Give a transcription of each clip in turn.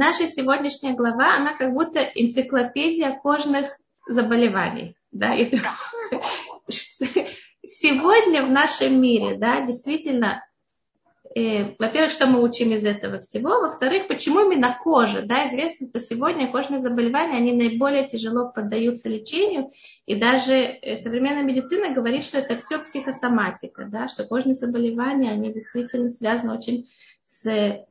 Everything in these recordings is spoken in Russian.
наша сегодняшняя глава, она как будто энциклопедия кожных заболеваний. Да, если... Сегодня в нашем мире, да, действительно, э, во-первых, что мы учим из этого всего, во-вторых, почему именно кожа, да, известно, что сегодня кожные заболевания, они наиболее тяжело поддаются лечению, и даже э, современная медицина говорит, что это все психосоматика, да, что кожные заболевания, они действительно связаны очень с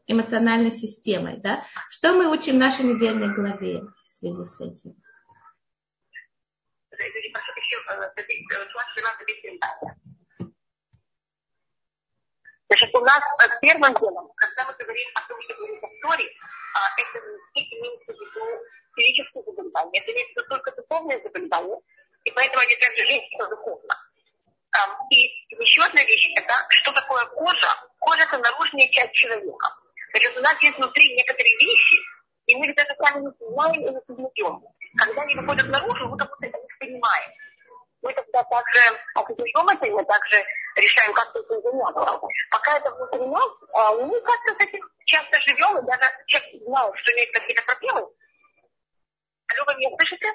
эмоциональной системой, да. Что мы учим в нашей недельной главе в связи с этим? Значит, у нас первым делом, когда мы говорим о том, что говорим о Торе, это не имеется в виду физическое заболевание, это имеется только духовное заболевание, и поэтому они также лечатся духовно. И еще одна вещь, это что такое кожа? Кожа – это наружная часть человека. Значит, у нас есть внутри некоторые вещи, и мы их даже сами не понимаем и не сознаем. Когда они выходят наружу, мы как будто это не понимаем. Мы тогда также осознаем это, и мы также решаем, как этим заняться. Пока это внутри нас, мы как-то с этим часто живем, и даже человек знает, что имеет какие-то проблемы. Алло, вы меня слышите?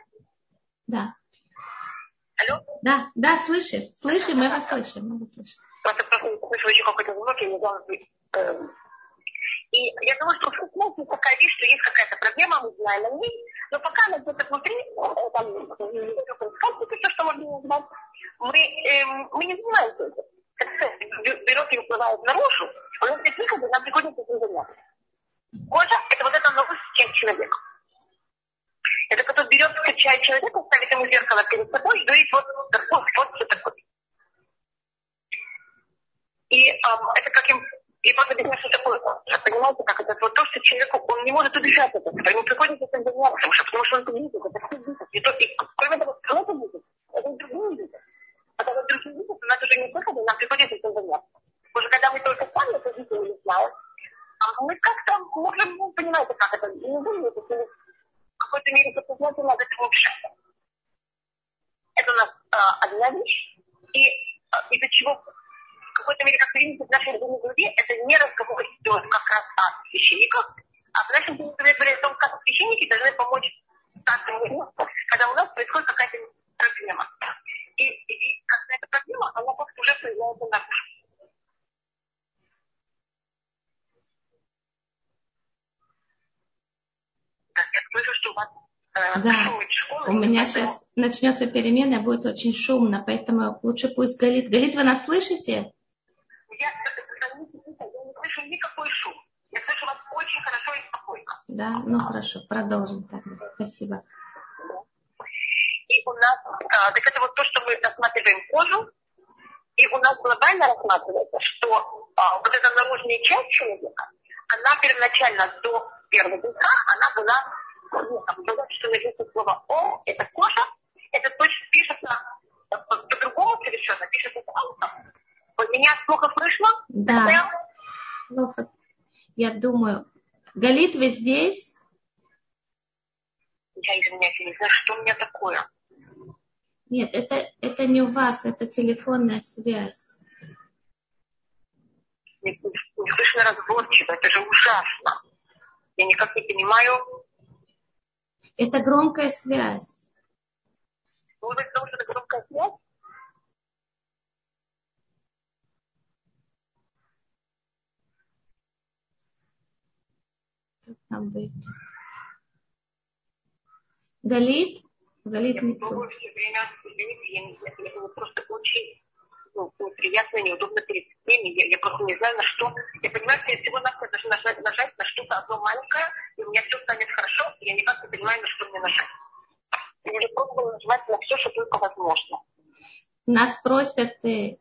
Да. Алло? Да, да, слышим. Слышим, мы вас слышим. Мы вас слышим. Просто просто слышу еще какой-то звук, я не знаю, эм. и я думаю, что в смысле такая вещь, что есть какая-то проблема, мы знаем о ней, но пока она где-то внутри, э, там, происходит, все, что можно назвать, мы, эм, мы не занимаемся этим. Берет и выплывает наружу, у нас нет выхода, нам приходится этим заняться. Кожа – это вот эта новость чем человека. Это кто берет, скачает человека, ставит ему зеркало перед собой и говорит, вот такой, вот все такое. И эм, это как им и вот объяснять, что такое Понимаете, как это вот то, что человеку, он не может убежать от этого. Ему приходится этим заняться, потому что, потому что он это видит, это все видит. И, то, и кроме того, он это видит, это и другие видят. А когда другие видят, у нас уже нет выхода, нам приходится этим заняться. Уже когда мы только сами это видим или знаем, а мы как-то можем, ну, понимаете, как это, не думаете, какой-то мере подсознательно от этого убежать. Это у нас а, одна вещь. И а, из-за чего в какой-то мере, как в нашей любимой главе, это не разговор идет как раз о священниках, а в нашем главе говорит о том, как священники должны помочь каждому когда у нас происходит какая-то проблема. И, и, и когда эта проблема, она как-то уже появляется наружу. Так, я слышу, что у вас э, да. У меня сейчас начнется перемена, будет очень шумно, поэтому лучше пусть Галит. Галит, вы нас слышите? я, я не слышу никакой шум. Я слышу вас очень хорошо и спокойно. Да, ну хорошо, продолжим тогда. Спасибо. И у нас, а, так это вот то, что мы рассматриваем кожу, и у нас глобально рассматривается, что а, вот эта наружная часть человека, она первоначально до первого греха, она была, ну, там, что написано слово «о», это кожа, это точно пишется по-другому совершенно, пишется «алтом», меня плохо слышно? Да. Плохо. Я думаю. Галит, вы здесь? Я извиняюсь, я не знаю, что у меня такое. Нет, это, это не у вас, это телефонная связь. Не, не слышно разборчиво, это же ужасно. Я никак не понимаю. Это громкая связь. Может быть, потому что это громкая связь? Как там быть? Галит? Галит не то. все время, извините, я, я, просто очень ну, неприятно, неудобно перед всеми. Я, я просто не знаю, на что. Я понимаю, что я всего навсего должна нажать, нажать на что-то одно маленькое, и у меня все станет хорошо, и я никак не понимаю, на что мне нажать. Я уже пробовала нажимать на все, что только возможно. Нас просят... Э,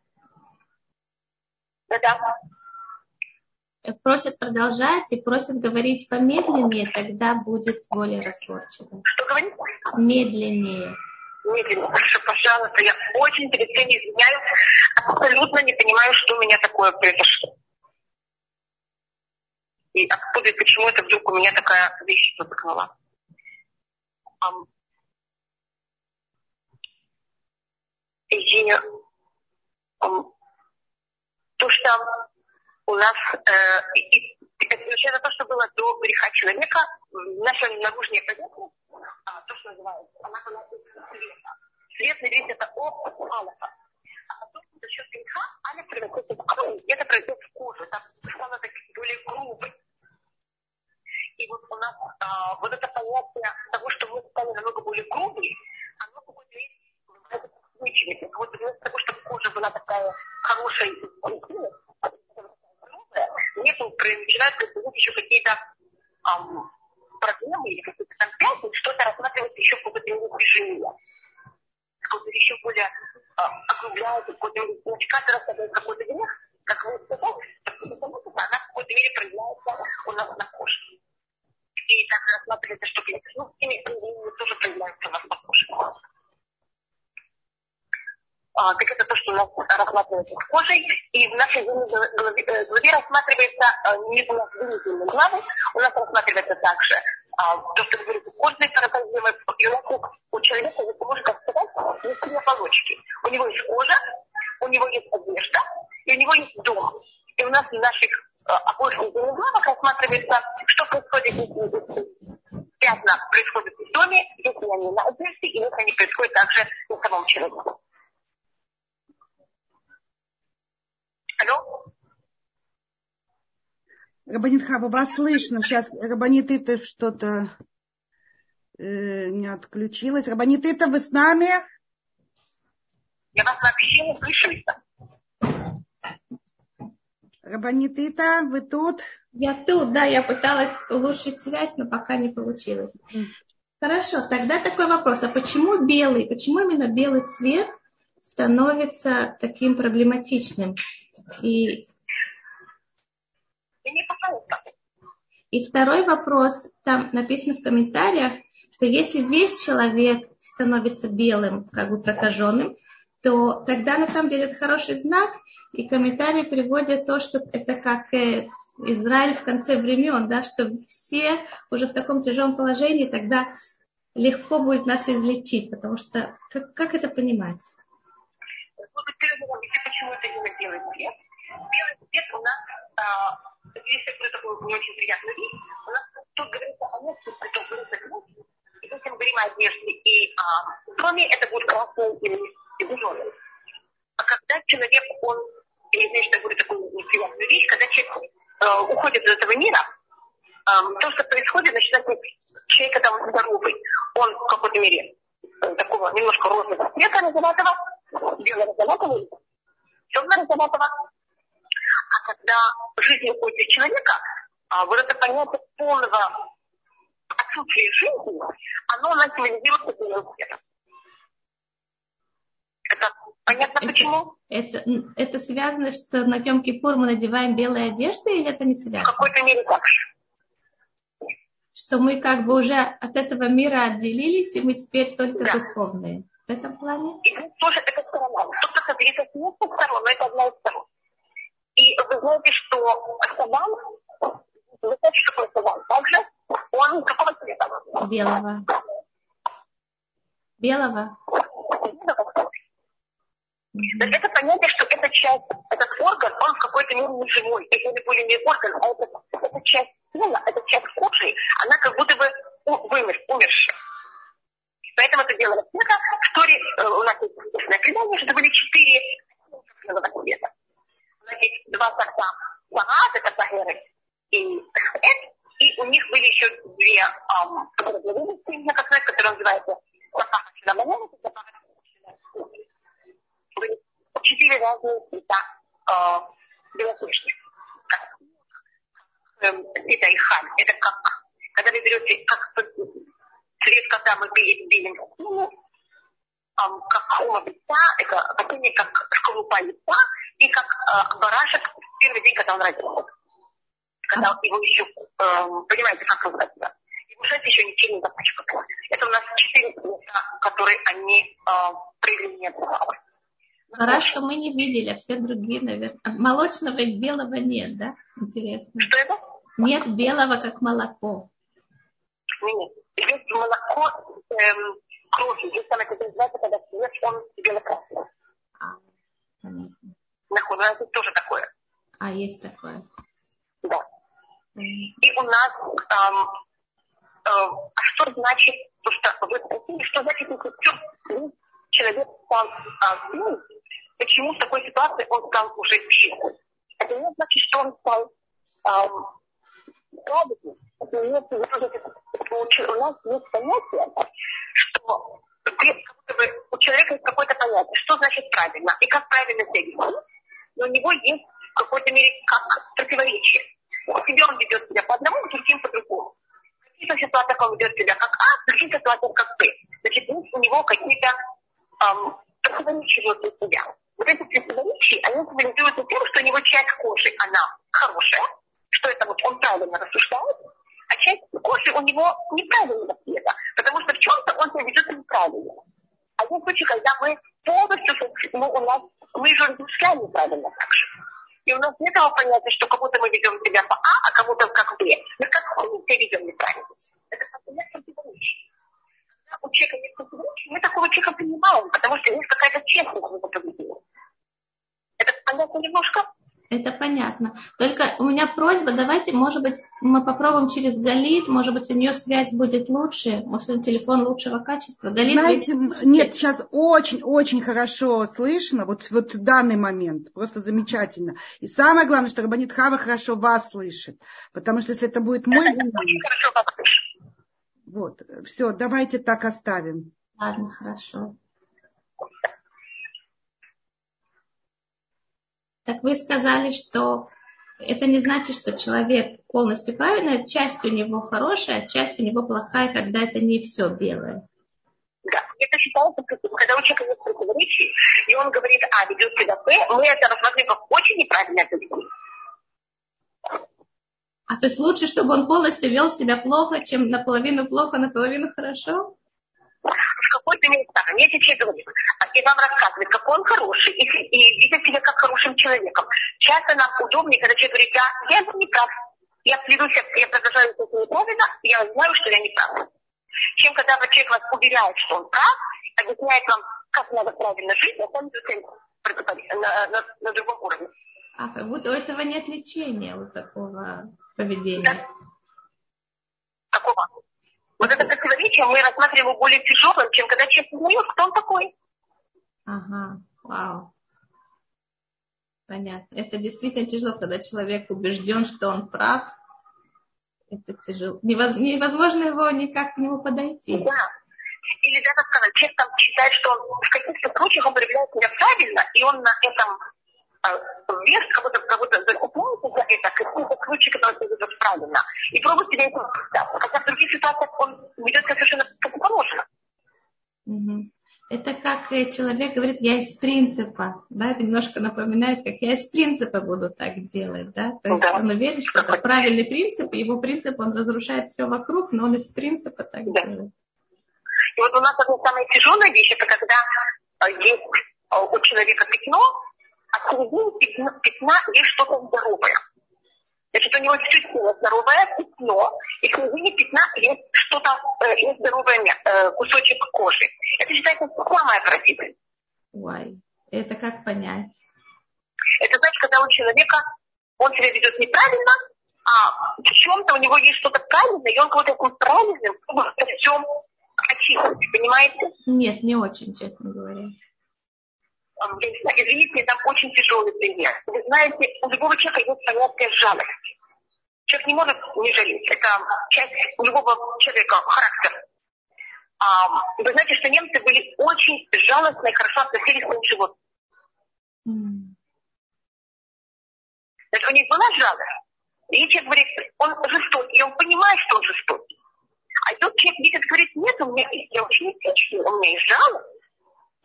Да-да просят продолжать и просят говорить помедленнее, тогда будет более разборчиво. Что говорить? Медленнее. Медленнее. Хорошо, пожалуйста. Я очень перед всеми извиняюсь. Абсолютно не понимаю, что у меня такое произошло. И откуда и почему это вдруг у меня такая вещь. Um, и um, то, что у нас э, и, и, это то, что было до греха человека, наша наружная поверхность, а, то, что называется, она была из света. Свет на весь это опыт алифа. А потом за счет греха алиф превратится в это произойдет в кожу, там стало так более грубой. И вот у нас а, вот это понятие того, что мы стали намного более грубые, оно в какой-то. Вот вместо того, чтобы кожа была такая хорошая и нету, начинают происходить еще какие-то проблемы или какие-то конфликты, что-то рассматривается еще в какой-то мере движение. Какой-то еще более а, округляется, какой-то раз, когда какой-то грех, как вы сказали, она в какой-то мере проявляется у нас на коже. И так рассматривается, что ну, с проявлениями тоже проявляется у нас на коже. А, так это то, что у нас рассматривается кожей. И в нашей главе, э, главе рассматривается а, не у нас вынесенные главы, у нас рассматривается также а, то, что говорится, кожные паразитизмы. И у нас у человека, можно так сказать, есть три оболочки. У него есть кожа, у него есть одежда, и у него есть дом. И у нас в наших обоих главах рассматривается, что происходит, если пятна происходят в доме, если они на одежде, и если они происходят также на самом человеке. Алло? Рабанит Хаба, вас слышно. Сейчас Рабанит это что-то э, не отключилось. Рабанит это вы с нами? Я вас вообще не слышу. Рабанит вы тут? Я тут, да, я пыталась улучшить связь, но пока не получилось. Хорошо, тогда такой вопрос. А почему белый, почему именно белый цвет становится таким проблематичным? И, и второй вопрос, там написано в комментариях, что если весь человек становится белым, как бы прокаженным, то тогда на самом деле это хороший знак, и комментарии приводят то, что это как э, Израиль в конце времен, да, что все уже в таком тяжелом положении, тогда легко будет нас излечить, потому что как, как это понимать? Почему это именно белый цвет. Белый цвет у нас, а, есть такой, такой не очень приятный вид, у нас тут говорится о месте, притом говорится о и если мы говорим о одежде и а, в доме, это будет красный или, зеленый. А когда человек, он, я знаю, что говорю такую неприятную вещь, когда человек э, уходит из этого мира, э, то, что происходит, начинает человек, когда он здоровый, он в какой-то мере э, такого немножко розового цвета розоватого, белого розоватого, темно-розоватого. А когда жизнь уходит из человека, а вот это понятие полного отсутствия жизни, оно у нас символизируется белым цветом. Это понятно это, почему? Это, это связано, что на Йом Кипур мы надеваем белые одежды, или это не связано? В какой-то мере так же. Что мы как бы уже от этого мира отделились, и мы теперь только да. духовные в этом плане? И тоже это сторона. Тут как с нескольких сторон, но это одна из сторон. И вы знаете, что саван, вы знаете, что такое саван? Также он какого цвета? Белого. Белого. Есть это понятие, что эта часть, этот орган, он в какой-то мере не живой. Если не более не орган, а это, эта часть тела, эта часть кожи, она как будто бы вымер, умершая. Поэтому это дело цвета. В Торе э, у нас есть естественное предание, что были четыре белого цвета. Значит, два сорта Сагат, это Сагеры и Эд, и у них были еще две, эм, которые которые называются Сахара Шинаманена и Сахара Были четыре разные цвета э, белоснежных. Эм, это и халь. Это как, когда вы берете, как цвет, когда мы белим ну, как хома яйца, это опасение как шкалупа яйца, и как э, барашек в первый день, когда он родился. Когда а? его еще, э, понимаете, как он родился. Его шерсть еще ничего не запачкана. Это у нас четыре цвета, которые они э, проявления бывают. Барашка мы не видели, а все другие, наверное. Молочного и белого нет, да? Интересно. Что это? Нет белого, как молоко. Нет есть молоко эм, крови. Есть там это называется, когда цвет, он бело-красный. А, понятно. Находится, это тоже такое. А, есть такое. Да. И у нас эм, а что значит, то, что вы спросили, что значит, если человек стал ну, почему в такой ситуации он стал уже чистым. Это не значит, что он стал эм, значит, у нас есть понятие, что у человека есть какое-то понятие, что значит правильно и как правильно себя вести, но у него есть в какой-то мере как противоречие. У себя он ведет себя по одному, другим по другому. В каких-то ситуациях он ведет себя как А, в других ситуациях как Б. Значит, у него какие-то эм, противоречия внутри себя. Вот эти противоречия, они символизируются тем, что у него часть кожи, она хорошая, что это вот он правильно рассуждает, а часть кожи у него неправильного цвета, потому что в чем-то он себя ведет неправильно. А есть случаи, когда мы полностью, ну, у нас, мы же размышляем неправильно так же. И у нас нет того понятия, что кому-то мы ведем себя по А, а кому-то как Б. Мы как мы себя ведем неправильно. Это постоянно противоречие. Когда у человека нет противоречий, мы такого человека принимаем, потому что есть какая-то честность в его поведении. Это понятно немножко? Это понятно. Только у меня просьба, давайте, может быть, мы попробуем через Галит, может быть, у нее связь будет лучше, может, у телефон лучшего качества. Галит, Знаете, вы... нет, сейчас очень-очень хорошо слышно, вот, вот в данный момент, просто замечательно. И самое главное, что Рабанит Хава хорошо вас слышит, потому что если это будет мой динамик... Вот, все, давайте так оставим. Ладно, хорошо. Так вы сказали, что это не значит, что человек полностью правильный, часть у него хорошая, а часть у него плохая, когда это не все белое. Да, это считается, когда у человека нет противоречий, и он говорит, а, ведет себя П, мы это рассматриваем как очень неправильное поведение. А то есть лучше, чтобы он полностью вел себя плохо, чем наполовину плохо, наполовину хорошо? В какой-то мере так. Человек говорит, и вам рассказывает, какой он хороший, и, и видит себя как хорошим человеком. Часто нам удобнее, когда человек говорит, да, я не прав. Я плююсь, я продолжаю это неправильно, я знаю, что я не прав. Чем когда человек вас уверяет, что он прав, объясняет вам, как надо правильно жить, а сам на, на, на другом уровне. А как будто у этого нет лечения, вот такого поведения. Да. Какого? Вот это противоречие мы рассматриваем его более тяжелым, чем когда человек узнает, кто он такой. Ага, вау. Понятно. Это действительно тяжело, когда человек убежден, что он прав. Это тяжело. Невозможно его никак к нему подойти. Да. Или даже сказать, человек там считает, что он в каких-то случаях он проявляет себя правильно, и он на этом вес, как будто, как будто закупается за это, какой-то ключик, который ведет правильно. И пробует себе это Хотя в других ситуациях он ведет себя совершенно противоположно. Угу. Это как человек говорит, я из принципа, да, это немножко напоминает, как я из принципа буду так делать, да, то есть да. он уверен, что это правильный принцип, его принцип, он разрушает все вокруг, но он из принципа так да. делает. И вот у нас одна самая тяжелая вещь, это когда э, есть э, у человека пятно, а середине пятна, пятна есть что-то здоровое. Значит, у него все тело здоровое, пятно, и в середине пятна есть что-то, э, есть здоровый э, кусочек кожи. Это считается самое красивое. Ой, это как понять? Это значит, когда у человека, он себя ведет неправильно, а в чем-то у него есть что-то правильное, и он какой-то такой правильным, во всем очистить, понимаете? Нет, не очень, честно говоря извините, это очень тяжелый пример. Вы знаете, у любого человека есть понятие жалости. Человек не может не жалеть. Это часть у любого человека характер. А, вы знаете, что немцы были очень жалостны и хорошо относились к своим животным. Mm. Значит, у них была жалость. И человек говорит, он жестокий, и он понимает, что он жестокий. А тут человек видит, говорит, нет, у меня есть, я очень этичный, у меня есть жалость.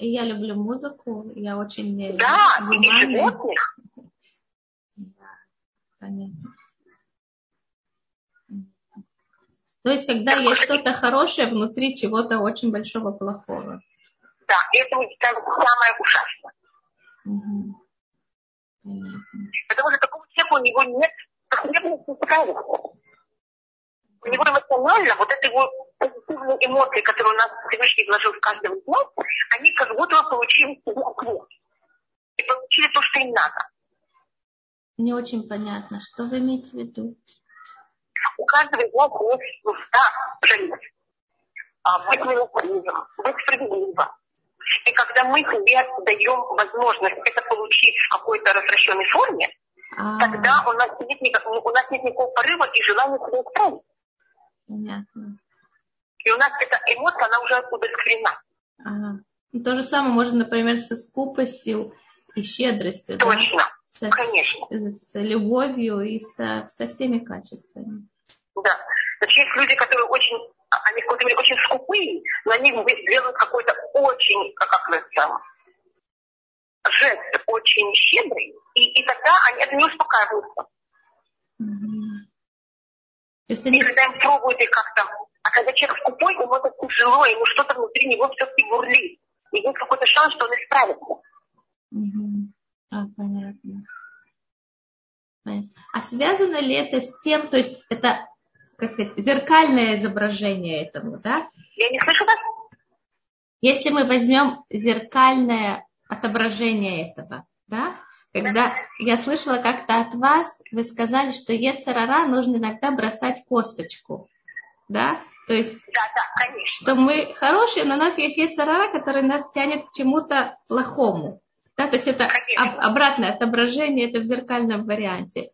Я люблю музыку, я очень э, да, внимательный. Да, понятно. То есть, когда да, есть что-то хорошее внутри чего-то очень большого плохого. Да, это самое ужасное. Угу. Потому что такого человека у него нет потребности справиться. У него эмоционально вот это его позитивные эмоции, которые у нас Всевышний вложил в каждого из нас, они как будто получили себе ответ. И получили то, что им надо. Не очень понятно, что вы имеете в виду? У каждого из нас есть нужда а, быть милосердным, быть справедливым. И когда мы себе даем возможность это получить в какой-то развращенной форме, а тогда у нас, нет у нас нет никакого порыва и желания себя исправить. Понятно. И у нас эта эмоция, она уже удовлетворена. Ага. И то же самое можно, например, со скупостью и щедростью. Точно, да? со, конечно. С, с любовью и со, со всеми качествами. Да. Значит, есть люди, которые очень, они в мере очень скупые, но они делают какой-то очень, как это, жест очень щедрый, и, и тогда они это не успокаиваются. Mm-hmm. И когда им пробуют их как-то а когда человек скупой, ему это тяжело, ему что-то внутри него все-таки бурлит. И есть какой-то шанс, что он исправится. Угу. А, понятно. понятно. А связано ли это с тем, то есть это, как сказать, зеркальное изображение этого, да? Я не слышу вас. Если мы возьмем зеркальное отображение этого, да, когда я слышала как-то от вас, вы сказали, что Ецарара нужно иногда бросать косточку, да, то есть, да, да, конечно. что мы хорошие, но у нас есть яйцерара, который нас тянет к чему-то плохому. Да, то есть это об, обратное отображение, это в зеркальном варианте.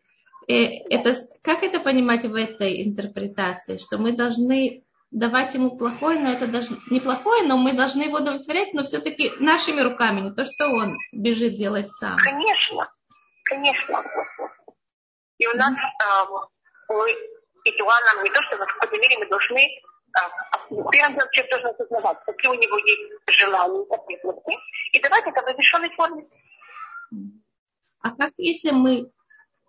И это, как это понимать в этой интерпретации? Что мы должны давать ему плохое, но это даже неплохое, но мы должны его удовлетворять, но все-таки нашими руками, не то, что он бежит делать сам. Конечно, конечно. И у нас э, мы и Туа нам не то, что в какой-то мере мы должны первым делом человек должен осознавать, какие у него есть желания, потребности, и давать это в разрешенной форме. А как если мы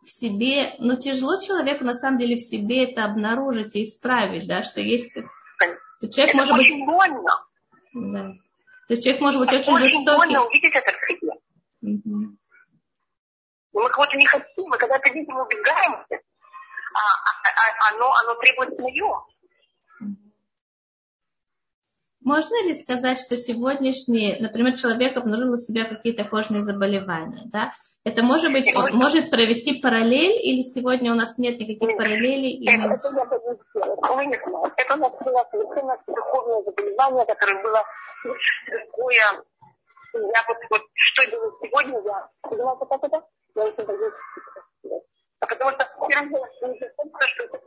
в себе, ну тяжело человеку на самом деле в себе это обнаружить и исправить, да, что есть как... То человек это может очень быть... больно. Да. То есть человек может быть это очень, очень жестокий. Больно увидеть это в себе. Угу. Мы кого-то не хотим, мы когда это видим, убегаем, а, а, а оно, оно требует свое. Можно ли сказать, что сегодняшний, например, человек обнаружил у себя какие-то кожные заболевания, да? Это может быть, он может провести параллель, или сегодня у нас нет никаких параллелей? Это, это я сделала. Это у нас было совершенно духовное заболевание, которое было такое... Я вот, вот что делаю сегодня, я... Понимаете, как это? Я очень боюсь. А потому что делом, что это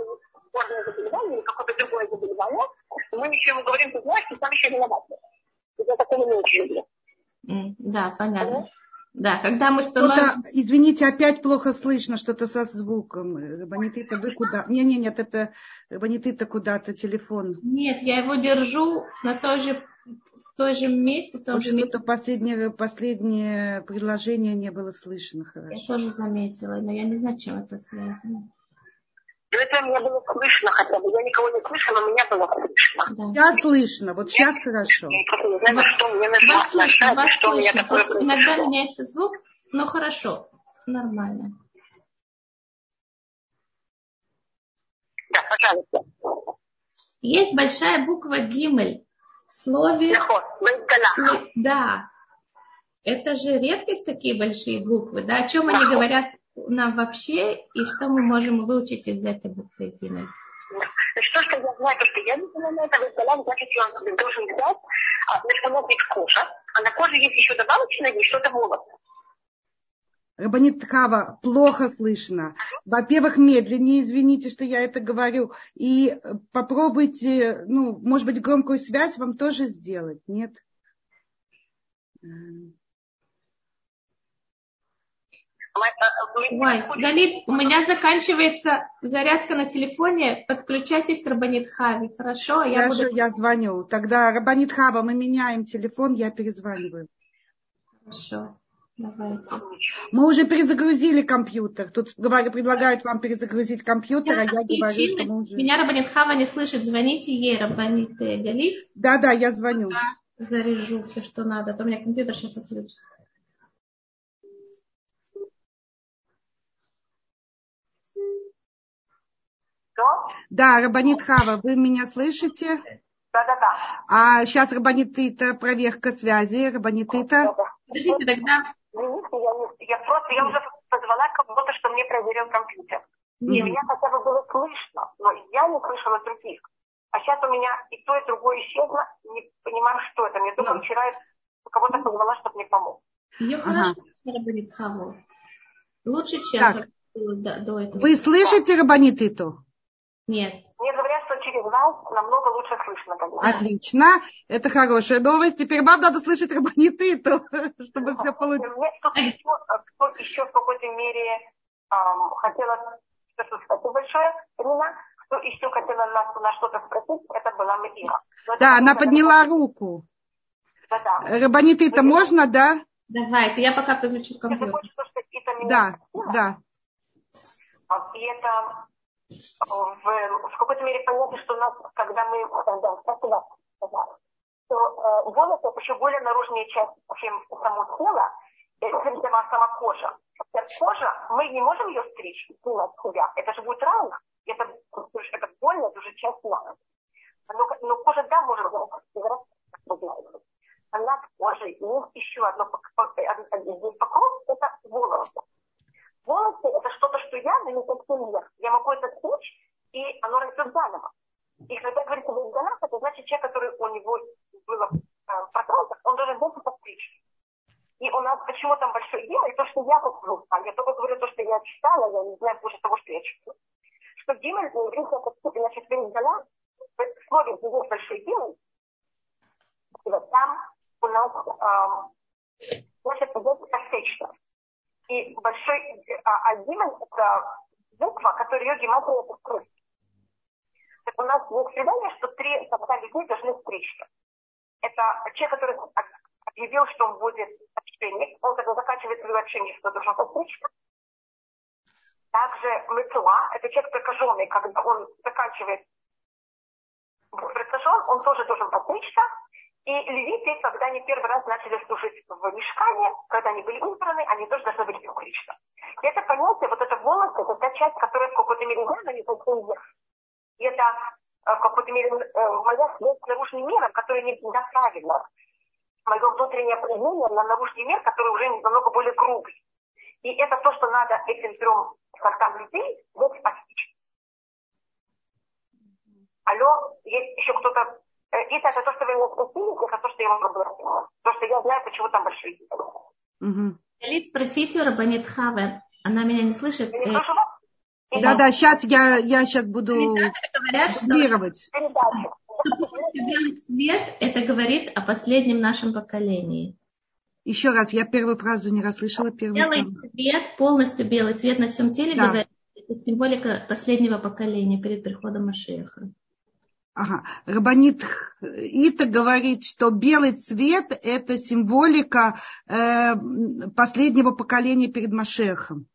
кожное заболевание или какое-то другое заболевание, мы еще ему говорим, ты знаешь, ты сам еще виноват. Я такого не очень люблю. Да, понятно. Да, когда мы становимся... Извините, опять плохо слышно что-то со звуком. Рабанитыта, вы куда? Не, не, нет, это Рабанитыта куда-то телефон. Нет, я его держу на той же, той же месте, в том же Что-то последнее, последнее предложение не было слышно хорошо. Я тоже заметила, но я не знаю, чем это связано. Это меня было слышно хотя бы. Я никого не слышала, но меня было слышно. Да. Сейчас слышно, вот сейчас я, хорошо. Я знаю, что мне нужно вас слышно, вас что слышно. Меня Просто иногда меняется звук, но хорошо, нормально. Да, пожалуйста. Есть большая буква Гимель в слове... Да. Это же редкость такие большие буквы, да? О чем они говорят нам вообще, и что мы можем выучить из этой буквы Гимель? Что, что я знаю, то, что я не знаю, это выставляю, значит, он должен взять, а, значит, оно есть кожа, а на коже есть еще добавочное и что-то волосы. Рабанит Хава, плохо слышно. Во-первых, медленнее, извините, что я это говорю. И попробуйте, ну, может быть, громкую связь вам тоже сделать, нет? Ой, Галит, у меня заканчивается зарядка на телефоне. Подключайтесь к Рабанит Хави, хорошо? Я, я, буду... я звоню. Тогда Рабанит Хава, мы меняем телефон, я перезваниваю. Хорошо. Давайте. Мы уже перезагрузили компьютер. Тут говорю, предлагают вам перезагрузить компьютер, я а я говорю, что мы уже... Меня Рабанит Хава не слышит. Звоните ей, Рабанит Галит. Да, да, я звоню. Заряжу все, что надо. А то у меня компьютер сейчас отключится. Что? Да, Рабанит Хава, вы меня слышите? Да, да, да. А сейчас Рабанит Ита, проверка связи. Рабанит Ита. Подождите, тогда... Я, я просто, я уже позвала кого-то, что мне проверил компьютер. И меня хотя бы было слышно, но я не слышала других. А сейчас у меня и то, и другое исчезло, не понимаю, что это. Мне только вчера кого-то позвала, чтобы мне помог. Ее ага. хорошо Рабанит Хаву. Лучше, чем так. было до, до этого. Вы слышите Рабанит Иту? Нет. Мне говорят, что через вас намного лучше слышно. Конечно. Отлично. Это хорошая новость. Теперь вам надо слышать Рабанит Иту, чтобы все получилось. Мне кто-то еще, кто еще в какой-то мере эм, хотела... Спасибо большое, Рина кто еще хотела нас на что-то спросить, это была Мира. Да, она подняла руку. Да-да. Рабанит, это можно, да? Давайте, я пока подключу компьютер. Да, да. И это в, в какой-то мере понятно, что у нас, когда мы, да, спасибо, то э, волос это еще более наружная часть, чем само тело, чем сама, сама кожа. Кожа, мы не можем ее стричь, снимать себя. Это же будет рано это, это больно, это уже часть нас. Но, но кожа, да, может быть, а над кожей есть еще одно, один покров, это волосы. Волосы это что-то, что я на совсем нет. Я могу это стричь, и оно растет заново. И когда говорится в долах, это значит человек, который у него было э, протрон, он должен больше постричь. И у нас почему там большое дело, и то, что я говорю, а я только говорю то, что я читала, я не знаю больше того, что я читаю что Гимель на иврите это значит Вензала, в слове здесь большой Гимель, и вот там у нас эм, значит идет косечно. И большой, а, а Гимель это буква, которая ее гематрия это. Так у нас есть предание, что три сорта людей должны встречаться. Это человек, который объявил, что он будет общение, он когда заканчивает свое общение, что должен постричься, также мецуа, это человек прокаженный, когда он заканчивает прокажен, он тоже должен постричься. И левиты, когда они первый раз начали служить в мешкане, когда они были избраны, они тоже должны были постричься. И это понятие, вот это волос, это та часть, которая в какой-то мере рядом не вверх. И это э, в какой-то мере э, моя связь с наружным миром, которая не правильно. Мое внутреннее проявление на наружный мир, который уже намного более грубый. И это то, что надо этим трем сортам людей вот постичь. Алло, есть еще кто-то? Э, и это то, что вы меня спросили, это то, что я вам говорила. То, что я знаю, почему там большие дети. Угу. Лид, спросите у Рабанит Хаве. Она меня не слышит. Я не слышу вас? Да, да, сейчас я, я сейчас буду говорят, что белый цвет это говорит о последнем нашем поколении. Еще раз, я первую фразу не расслышала. Первый белый слова. цвет, полностью белый цвет на всем теле, да. говорит, это символика последнего поколения перед приходом Машеха. Ага. Рабанит Ита говорит, что белый цвет – это символика э, последнего поколения перед Машехом.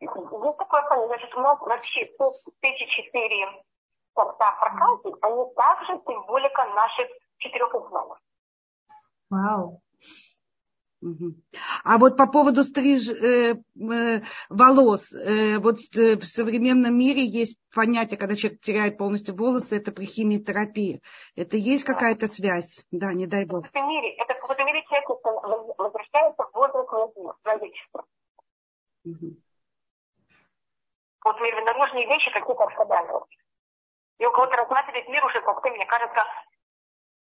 Есть такое понятие. Значит, у нас вообще эти четыре сорта проказы, они также символика наших четырех изгнанов. Вау. А вот по поводу стриж э, э, волос, э, вот э, в современном мире есть понятие, когда человек теряет полностью волосы, это при химиотерапии. Это есть какая-то связь? Да, не дай бог. В мире, это в каком-то мире человек возвращается в возраст человечества. Угу. Вот наружные вещи какие-то отпадают. И у кого-то рассматривает мир уже как-то, мне кажется,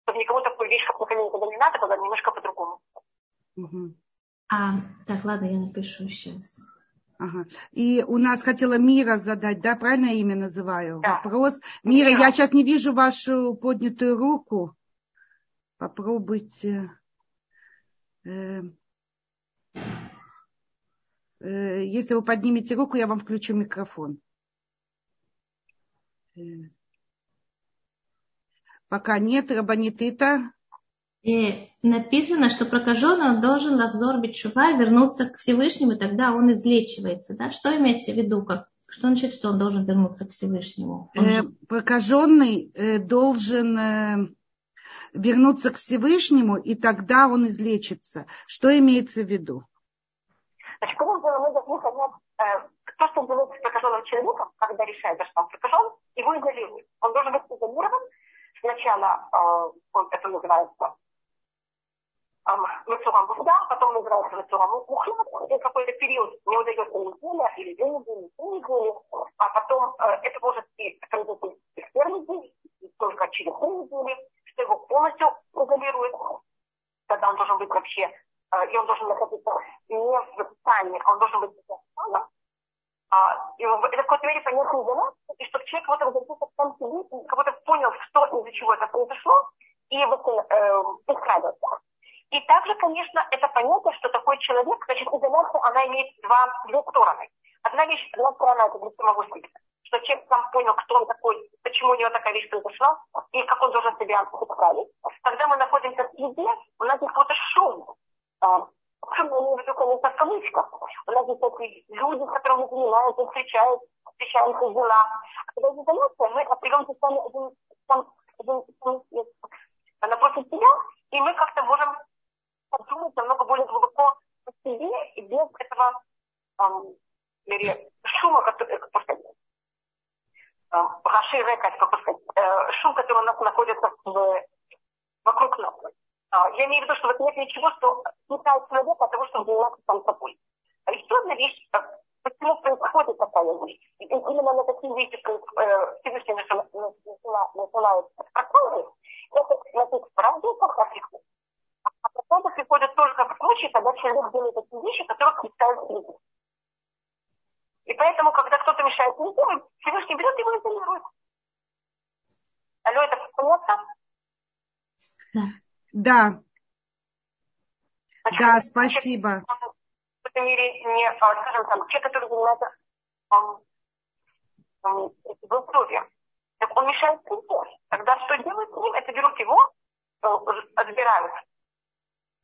чтобы никому такую вещь, как никогда не надо было, немножко по-другому. Угу. А, так, ладно, я напишу сейчас. Ага. И у нас хотела Мира задать, да, правильно я имя называю? Да. Вопрос. Мира, Мира, я сейчас не вижу вашу поднятую руку. Попробуйте. Э, э, если вы поднимете руку, я вам включу микрофон. Э, пока нет, Рабанитита. И написано, что прокаженный он должен лавзор битшува вернуться к Всевышнему, и тогда он излечивается. Да? Что имеется в виду? Как, что значит, что он должен вернуться к Всевышнему? Он э, Прокаженный э, должен э, вернуться к Всевышнему, и тогда он излечится. Что имеется в виду? Значит, мы должны понять, э, то, что делает с прокаженным человеком, когда решает, что он прокажен, его изолируют. Он должен быть изолирован. Сначала э, он, это называется Мецурам Бухда, потом называется Мецурам Мухлад, и какой-то период не удается неделя или две недели, три недели, а потом э, это может и произойти и в первый день, и только через три недели, что его полностью изолирует, тогда он должен быть вообще, э, и он должен находиться не в а он должен быть в а, и это в какой-то мере понятно изоляции, и чтобы человек вот разобрался в том как будто понял, что из-за чего это произошло, и вот э, исправился. И также, конечно, это понятие, что такой человек, значит, изоляция, она имеет два, две стороны. Одна вещь, одна сторона, это для самого Что человек сам понял, кто он такой, почему у него такая вещь произошла, и как он должен себя исправить. Когда мы находимся в еде, у нас есть какой-то шум. А, шум, я имею в виду, конечно, в кавычках. У нас есть такие люди, с которыми мы занимаемся, встречаются, встречаемся дела. А когда есть изоляция, мы определимся сами один, сам, один, один, напротив себя, и мы как-то можем подумать намного более глубоко о себе и без этого эм, шума, который, э, шум, который у нас находится в, вокруг нас. А, я имею в виду, что вот нет ничего, что мешает человеку от того, чтобы заниматься сам собой. А еще одна вещь, э, почему происходит такая вещь. И именно на такие вещи э, Всевышний насылает проклятие, это, значит, в раздельных африках а проценты приходят только в случае, когда человек делает такие вещи, которых мешают книги. И поэтому, когда кто-то мешает книге, Всевышний берет его и изолирует. Алло, это понятно? Да. Значит, да, спасибо. В этом мире не, а, скажем там, человек, который занимается в здоровье, так он мешает книге. Тогда что делают с ним? Это берут его, э, отбирают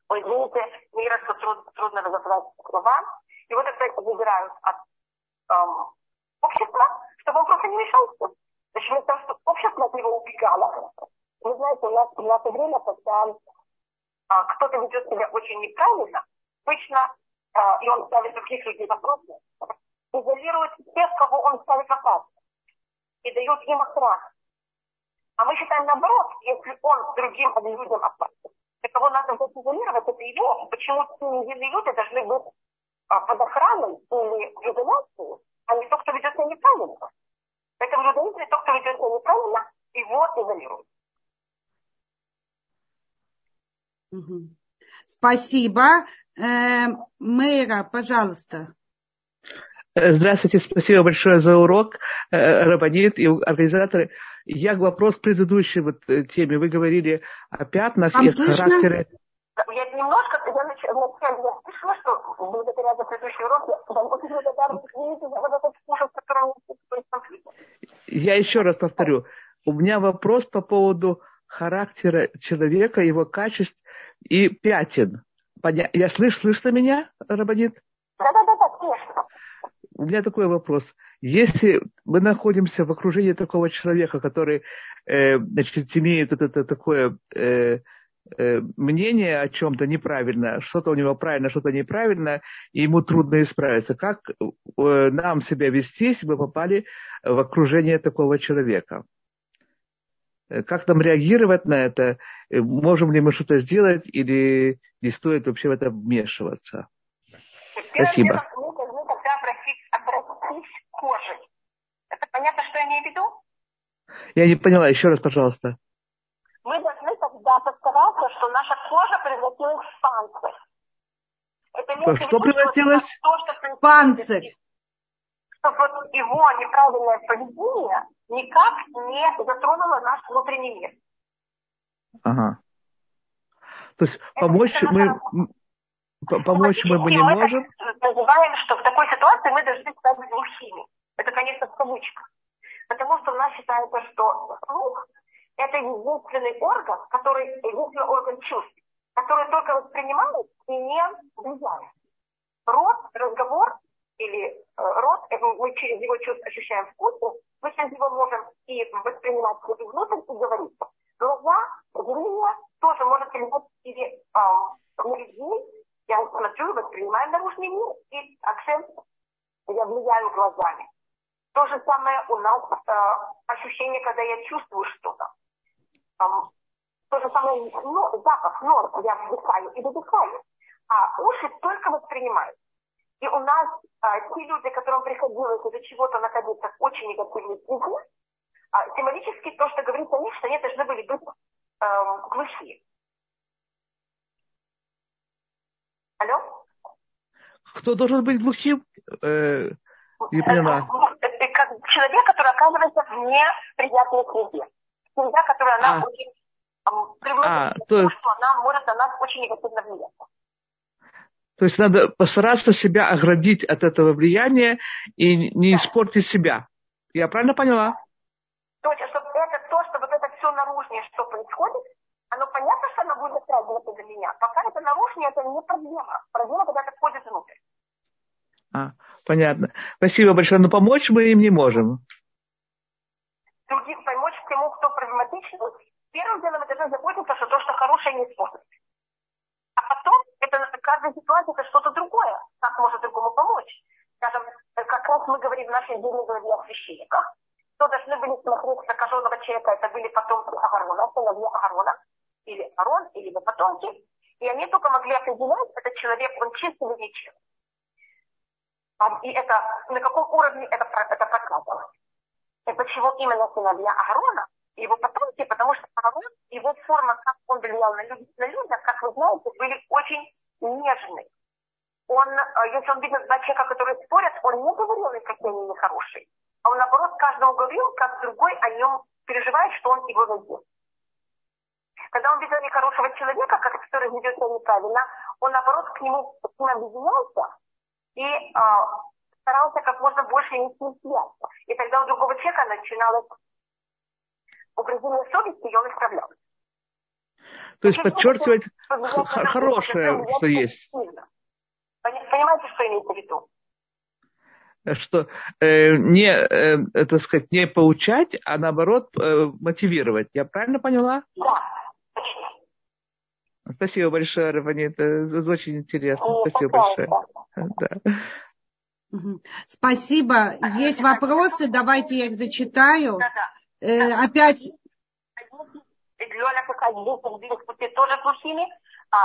Ой, извините, мира, что труд, трудно разобрать слова. И вот это выбирают от эм, общества, чтобы он просто не мешался. Почему? Потому что общество от него убегало. Вы знаете, у нас в наше время, когда а, кто-то ведет себя очень неправильно, обычно, а, и он ставит других людей вопросы, изолирует тех, кого он ставит вопрос, и дает им охрану. А мы считаем наоборот, если он другим людям опасен, кого надо будет это его. Почему невинные люди должны быть а, под охраной или в изоляции, а не тот, кто ведет себя неправильно. Поэтому иудаизм, тот, кто ведет себя неправильно, его изолируют. Спасибо. Э, Мэйра, пожалуйста. Здравствуйте, спасибо большое за урок, э, Рабанит и организаторы. Я вопрос к предыдущей вот э, теме. Вы говорили о пятнах Вам и характере. Я немножко, я вначале я слышала, что благодаря за предыдущий урок, я вам очень благодарна за вот этот ужас, который Я еще раз повторю. У меня вопрос по поводу характера человека, его качеств и пятен. Я слышу, слышно меня, Рабанит? Да, да, да, да, конечно. У меня такой вопрос. Если мы находимся в окружении такого человека, который э, значит, имеет это, это такое э, э, мнение о чем-то неправильно, что-то у него правильно, что-то неправильно, и ему трудно исправиться, как э, нам себя вести, если мы попали в окружение такого человека? Э, как нам реагировать на это? Э, можем ли мы что-то сделать или не стоит вообще в это вмешиваться? Спасибо кожей. Это понятно, что я имею в виду? Я не поняла, еще раз, пожалуйста. Мы должны тогда постараться, что наша кожа превратилась в панцирь. Это что, что превратилось? в панцирь. Чтобы вот его неправильное поведение никак не затронуло наш внутренний мир. Ага. То есть Это помочь мы, помочь мы, мы не можем? называем, что в такой ситуации мы должны стать глухими. Это, конечно, в кавычках. Потому что у нас считается, что слух – это единственный орган, который, единственный орган чувств, который только воспринимает и не влияет. Рот, разговор или э, рот, мы через его чувств ощущаем вкус, мы через него можем и воспринимать и внутрь, и говорить. Глаза, зрение тоже может принимать или э, людей, я смотрю, воспринимаю наружный мир и акцент я влияю глазами. То же самое у нас э, ощущение, когда я чувствую что-то. Э, то же самое ну, запах нос я вдыхаю и выдыхаю, а уши только воспринимают. И у нас а, те люди, которым приходилось из-за чего-то находиться в очень негативной среде, а, символически то, что говорит о них, что они должны были быть эм, глухие. Алло? Кто должен быть глухим? Э, не поняла. Это человек, который оказывается в неприятной среде. Среда, которая она а. очень а, то... что она может на нас очень негативно влиять. То есть надо постараться себя оградить от этого влияния и не да. испортить себя. Я правильно поняла? Точно, чтобы это то, что вот это все наружнее, что происходит, оно понятно, что оно будет затрагиваться за меня. Пока это наружнее, это не проблема. Проблема, когда это входит внутрь. А, понятно. Спасибо большое. Но помочь мы им не можем. Другим помочь тему, кто проблематичен, первым делом мы должны заботиться, что то, что хорошее, не испортится. А потом, это каждая ситуация, это что-то другое. Как может другому помочь? Скажем, как раз мы говорим в нашей отдельной главе о священниках, кто должны были смотреть прокаженного человека, это были потомки Агарона, сыновья Агарона, или Арон, или потомки. И они только могли определять, этот человек, он чист или нечист. И это, на каком уровне это, это проказано. И почему именно сыновья Агарона, его потомки, потому что Аарон, его форма, как он влиял на, люд, на людях, как вы знаете, были очень нежные. Он, э, если он видел два человека, которые спорят, он не говорил им, какие они нехорошие. А он, наоборот, каждому говорил, как другой о нем переживает, что он его найдет. Когда он видел нехорошего человека, который ведет себя неправильно, он, наоборот, к нему, к нему объединялся и э, старался как можно больше не с ним связаться. И тогда у другого человека начиналось угрызение совести, и он исправлял. То есть подчеркивать хорошее, что есть. Понимаете, что имеется в виду? что э, не, э, это сказать, не поучать, а наоборот э, мотивировать. Я правильно поняла? Да. Спасибо большое, Рафани, это очень интересно. О, Спасибо большое. Да. Спасибо. Есть вопросы, давайте я их зачитаю. Да, да. Э, опять... тоже. А,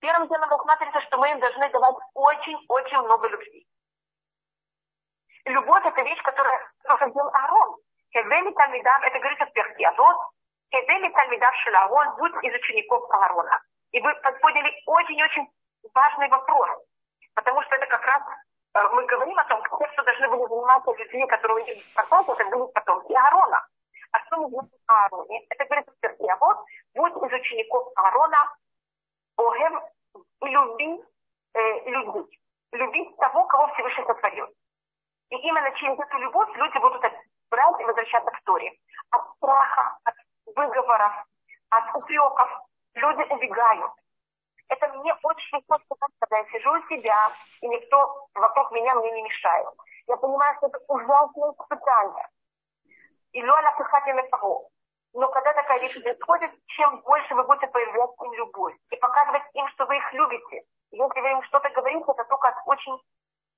первым делом рассматривается, что мы им должны давать очень-очень много любви. Любовь – это вещь, которая проходил Аарон. Хевели Талмидав, это говорится в перке, а вот Хевели Талмидав Шеларон, будь из учеников Аарона. И вы подняли очень-очень важный вопрос, потому что это как раз э, мы говорим о том, кто должны были заниматься людьми, которые у них это были потомки Аарона. А что мы знаем о Аароне? Это говорится в перке, а вот будь из учеников Аарона, Огем, люби э, людей. Любить того, кого Всевышний сотворил. И именно через эту любовь люди будут брать и возвращаться к Торе. От страха, от выговоров, от упреков люди убегают. Это мне очень легко сказать, когда я сижу у себя, и никто вокруг меня мне не мешает. Я понимаю, что это ужасное испытание. И Луана Пыхатина того. Но когда такая вещь происходит, чем больше вы будете проявлять им любовь и показывать им, что вы их любите. Если вы им что-то говорите, это только от очень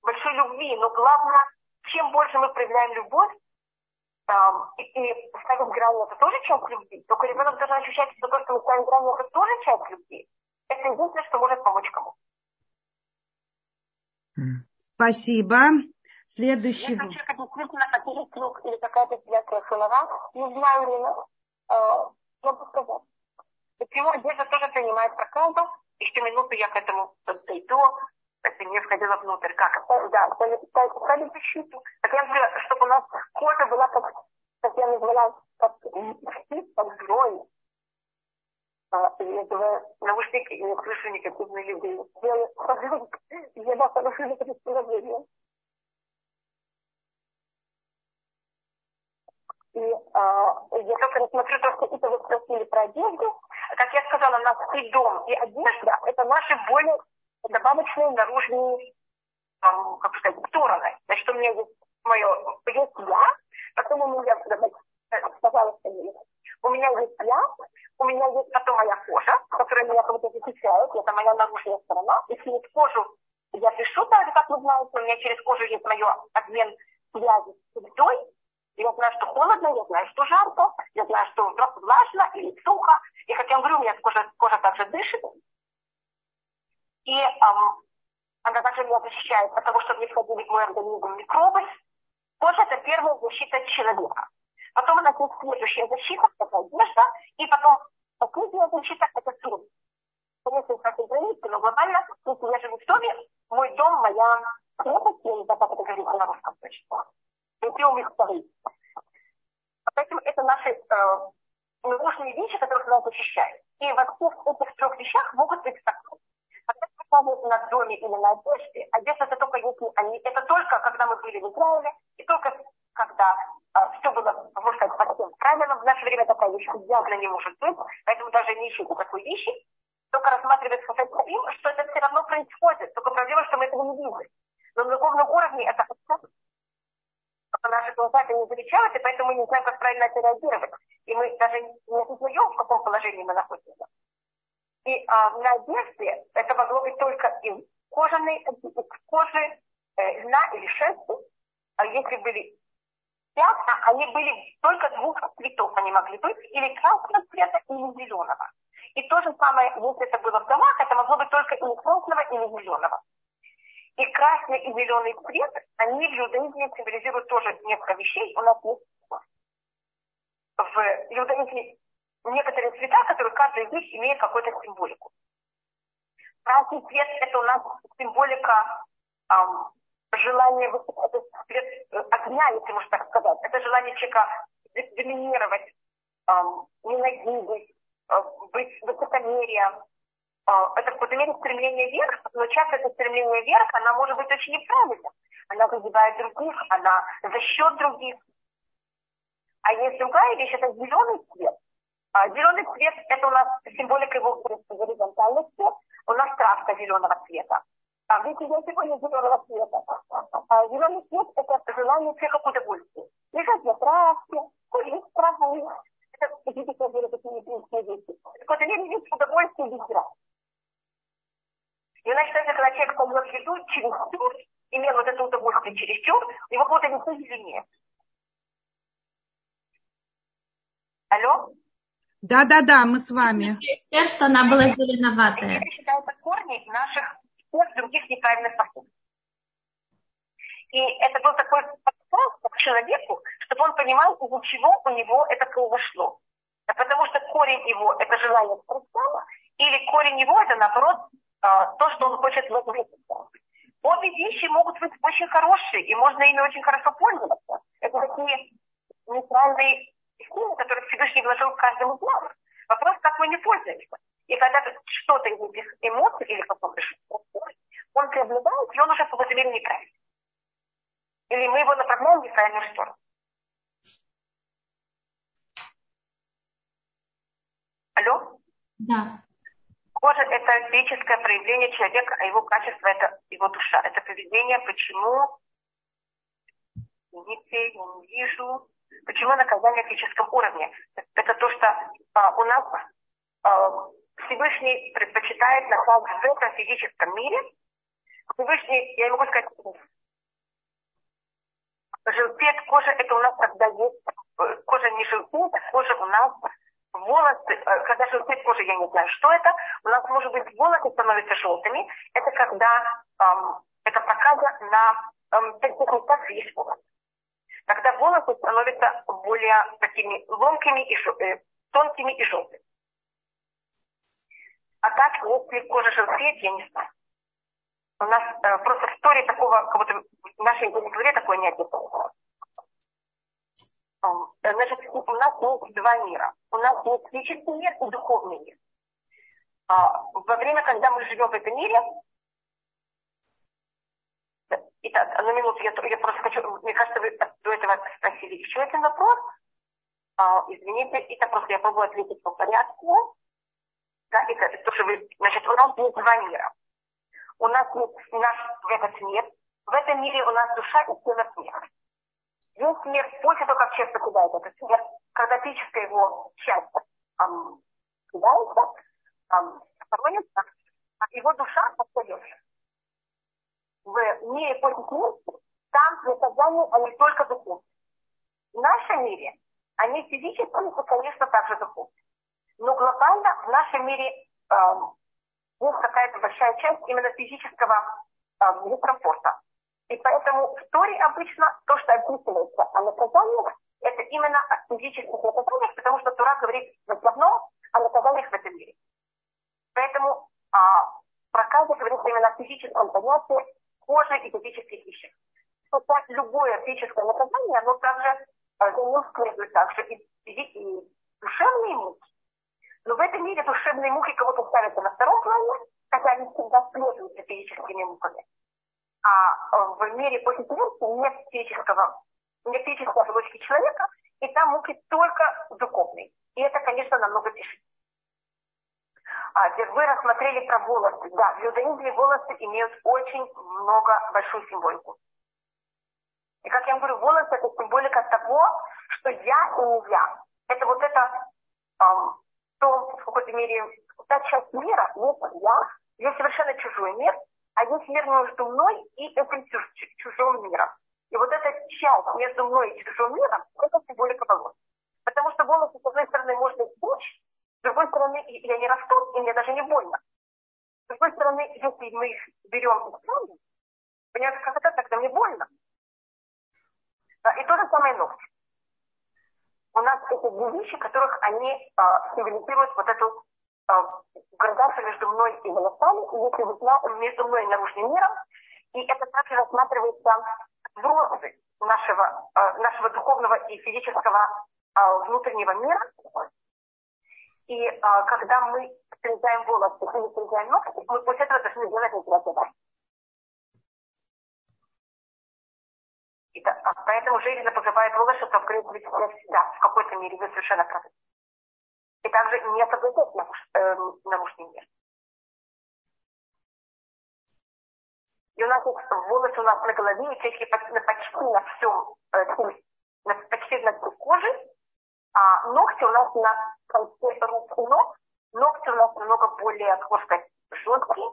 большой любви. Но главное, чем больше мы проявляем любовь, и, и ставим грани, это тоже часть любви. Только ребенок должен ощущать, что то, что мы ставим грани, это тоже часть любви. Это единственное, что может помочь кому. Спасибо. Следующий. Если человек действительно потеряет слух или какая-то связка слова, не знаю, Лена, э, могу сказать. Почему одежда тоже принимает проказу, еще минуту я к этому подойду, не входило внутрь. Как? Да, стали защиту. Так я говорю, чтобы у нас кожа была как, как я назвала, как щит, как злой. А, я говорю, наушники и не слышу никаких людей. Я, я дал хорошее предположение. И а, я только рассмотрю то, что это вы спросили про одежду. Как я сказала, у нас и дом, и одежда – это наши более добавочные наружные, там, как сказать, стороны. Значит, у меня есть мое, есть я, потом у меня, сказала, у меня есть я, у меня есть потом моя кожа, которая меня как будто защищает, это моя наружная сторона, и через кожу я пишу так же, как вы знаете, у меня через кожу есть мой обмен связи с средой, я знаю, что холодно, я знаю, что жарко, Я знаю, что влажно или сухо. И как я говорю, у меня кожа, кожа также дышит. И эм, она также меня защищает от того, чтобы не входили в мой организм микробы. Кожа – это первая защита человека. Потом у нас есть следующая защита, это одежда, и потом последняя защита – это сон. Конечно, как границы, но глобально, если я живу в доме, мой дом, моя крепость, я не знаю, как это говорится на русском точно. И прием их вторых. Поэтому это наши э, нужные вещи, которые нас защищают. И во всех этих трех вещах могут быть законы. Сказываем на доме или на одежде, одежда это только если они, это только когда мы были в Израиле, и только когда э, все было, можно сказать, по всем правилам. В наше время такая вещь явно не может быть, поэтому даже не ищите такой вещи. Только рассматривать им, что это все равно происходит. Только проблема, что мы этого не видим. Но на духовном уровне это наши глаза это не замечают, и поэтому мы не знаем, как правильно это. И мы даже не осознаем, в каком положении мы находимся. И а, на одежде это могло быть только из кожаной, из кожи, э, льна или шерсти. А если были пятна, они были только двух цветов, они могли быть, или красного цвета, или зеленого. И то же самое, если это было в домах, это могло быть только или красного, или зеленого. И красный и зеленый цвет, они в иудаизме символизируют тоже несколько вещей. У нас есть в иудаизме некоторые цвета, которые каждый из них имеет какую-то символику. Красный цвет – это у нас символика эм, желания, это цвет э, огня, если можно так сказать. Это желание человека доминировать, эм, ненавидеть, э, быть высокомерием, а, это в какой-то мере стремление вверх, но часто это стремление вверх, она может быть очень неправильным. Она задевает других, она за счет других. А есть другая вещь, это зеленый цвет. А зеленый цвет – это у нас символика его горизонтальный цвет. У нас травка зеленого цвета. А видите, я сегодня зеленого цвета. А зеленый цвет – это желание человека к удовольствию. Лежать на травке, курить траву. Это, видите, я говорю, такие неприличные вещи. В какой-то мере есть удовольствие без и она считается, когда человек поймет еду чересчур, имел вот это удовольствие чересчур, у него будет лицо зеленее. Алло? Да, да, да, мы с вами. Теперь, что она была зеленоватая. Это считается корни наших всех других неправильных поступков. И это был такой подсказка к человеку, чтобы он понимал, из-за чего у него это произошло. А потому что корень его – это желание страстного, или корень его – это, наоборот, а, то, что он хочет возвыситься. Обе вещи могут быть очень хорошие, и можно ими очень хорошо пользоваться. Это такие нейтральные силы, которые Всевышний вложил в каждом из нас. Вопрос, как мы не пользуемся. И когда что-то из этих эмоций или какого-то он преобладает, и он уже по какой неправильный. Или мы его направляем в неправильную сторону. Алло? Да. Кожа – это физическое проявление человека, а его качество – это его душа. Это поведение, почему, видите, я не вижу, почему наказание в физическом уровне. Это то, что а, у нас а, Всевышний предпочитает наказывать в этом физическом мире. Всевышний, я не могу сказать, желтеет кожа, это у нас когда есть, кожа не желтеет, а кожа у нас волосы, э, когда желтеет кожа, я не знаю, что это, у нас, может быть, волосы становятся желтыми, это когда эм, это проказа на эм, таких местах есть волосы. Когда волосы становятся более такими ломкими и э, тонкими и желтыми. А так, если кожа желтеет, я не знаю. У нас э, просто в истории такого, как будто в нашей голове такое не описывается. Значит, у нас есть два мира. У нас есть физический мир и духовный мир. А, во время, когда мы живем в этом мире, Итак, одну минуту, я, я просто хочу, мне кажется, вы до этого спросили еще один вопрос. А, извините, это просто я пробую ответить по порядку. Да, это то, что вы, значит, у нас есть два мира. У нас есть наш этот мир. В этом мире у нас душа и тело смерть. Весь мир, после того, как человек покидает этот мир, когда физическая его часть эм, кидается, эм, хоронится, а его душа остается. В мире после там наказание, а не только духовное. В нашем мире они физически, конечно, также духовны. Но глобально в нашем мире э, есть какая-то большая часть именно физического э, дискомфорта. И поэтому в Торе обычно то, что описывается о наказаниях, это именно о физических наказаниях, потому что Тора говорит в основном о наказаниях в этом мире. Поэтому а, проказа говорит именно о физическом понятии кожи и физических вещах. Хотя любое физическое наказание, оно также за ним следует также и, и, душевные муки. Но в этом мире душевные муки кого-то ставятся на втором плане, хотя они всегда следуют за физическими муками. А в мире после смерти нет физического, нет физической оболочки человека, и там муки только духовные. И это, конечно, намного тише. А, вы рассмотрели про волосы. Да, в иудаизме волосы имеют очень много, большую символику. И как я вам говорю, волосы это символика того, что я и не я. Это вот это, эм, то, в какой-то мере, та часть мира, есть я, есть совершенно чужой мир, а есть мир между мной и этим чужим миром. И вот эта часть между мной и чужим миром, это символика волос. Потому что волосы, с одной стороны, можно сбочь, с другой стороны, я не растут, и мне даже не больно. С другой стороны, если мы их берем и ставим, понимаете, как это, тогда мне больно. И то же самое ногти. У нас эти две вещи, которых они а, символизируют вот эту а, градацию между мной и волосами, и если вы между мной и наружным миром, и это также рассматривается в нашего, а, нашего духовного и физического а, внутреннего мира. И а, когда мы срезаем волосы и срезаем ногти, мы после этого должны делать А поэтому женщина покрывает волосы, то вкрыть всегда, в какой-то мере, вы совершенно правы. И также не соблюдать на, муж, э, на мужний мир. И у нас волосы у нас на голове, и почти, почти на всем, э, на, почти на всей коже, а ногти у нас на конце рук и ног. Ногти у нас намного более, можно сказать, жесткие.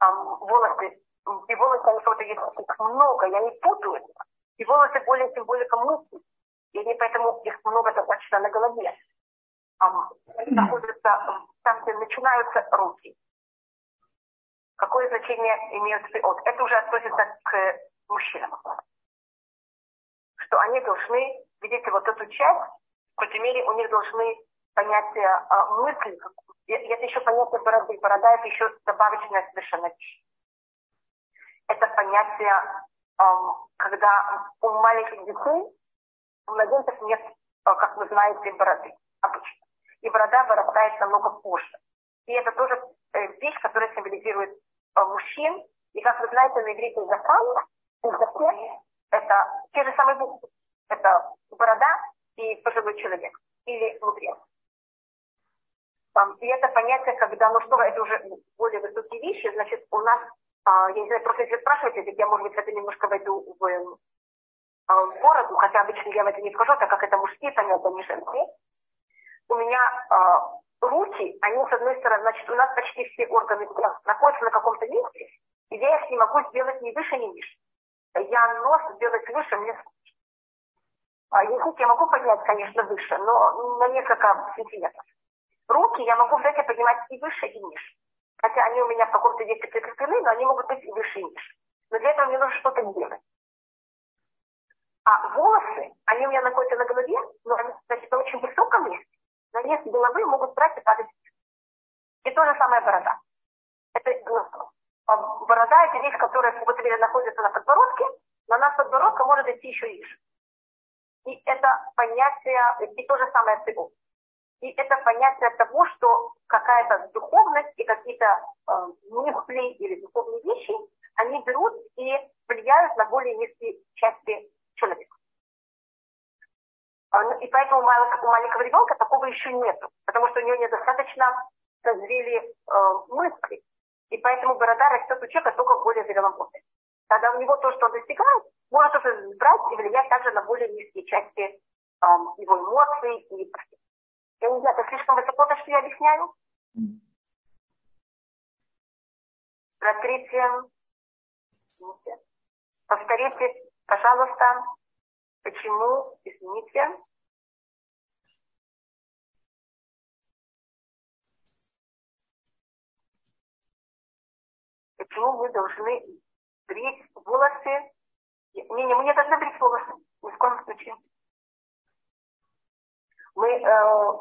волосы, и волосы, они что-то есть много, я не путаю и волосы более символика мысли. И поэтому их много достаточно на голове. Находятся там, где начинаются руки. Какое значение имеют от? Это уже относится к мужчинам. Что они должны, видите, вот эту часть, какой-то мере у них должны понятия а, мысли, это еще понятие бороды. Борода это еще добавочная совершенно. Это понятие когда у маленьких детей, у младенцев нет, а, как вы знаете, бороды обычно. И борода вырастает намного позже. И это тоже э, вещь, которая символизирует а, мужчин. И как вы знаете, на иврите закан, это те же самые буквы. Это борода и пожилой человек. Или мудрец. И это понятие, когда, ну что, это уже более высокие вещи, значит, у нас а, я не знаю, просто если спрашиваете, так я, может быть, это немножко войду в, а, в бороду, хотя обычно я в это не скажу, так как это мужские понятия, не женские. У меня а, руки, они, с одной стороны, значит, у нас почти все органы находятся на каком-то месте, и я их не могу сделать ни выше, ни ниже. Я нос сделать выше, мне. А язык я могу поднять, конечно, выше, но на несколько сантиметров. Руки я могу взять и поднимать и выше, и ниже. Хотя они у меня в каком-то весе прикреплены, но они могут быть и выше и ниже. Но для этого мне нужно что-то делать. А волосы, они у меня находятся на голове, но они, значит, на очень высоком месте. На месте головы могут брать и падать. И то же самое борода. Это ну, а борода это вещь, которая в какой находится на подбородке, но она с подбородка может идти еще ниже. И это понятие, и то же самое цигун. И это понятие того, что какая-то духовность и какие-то э, мысли или духовные вещи, они берут и влияют на более низкие части человека. А, ну, и поэтому у маленького, ребенка такого еще нету, потому что у него недостаточно созрели э, мысли. И поэтому борода растет у человека только в более зрелом возрасте. Тогда у него то, что он достигает, можно тоже брать и влиять также на более низкие части эм, его эмоций и Я не знаю, это слишком высоко то, что я объясняю? Про третье. Повторите, пожалуйста, почему, извините, почему мы должны брить волосы. Не, не, мы не должны брить волосы. Ни в коем случае. Мы э,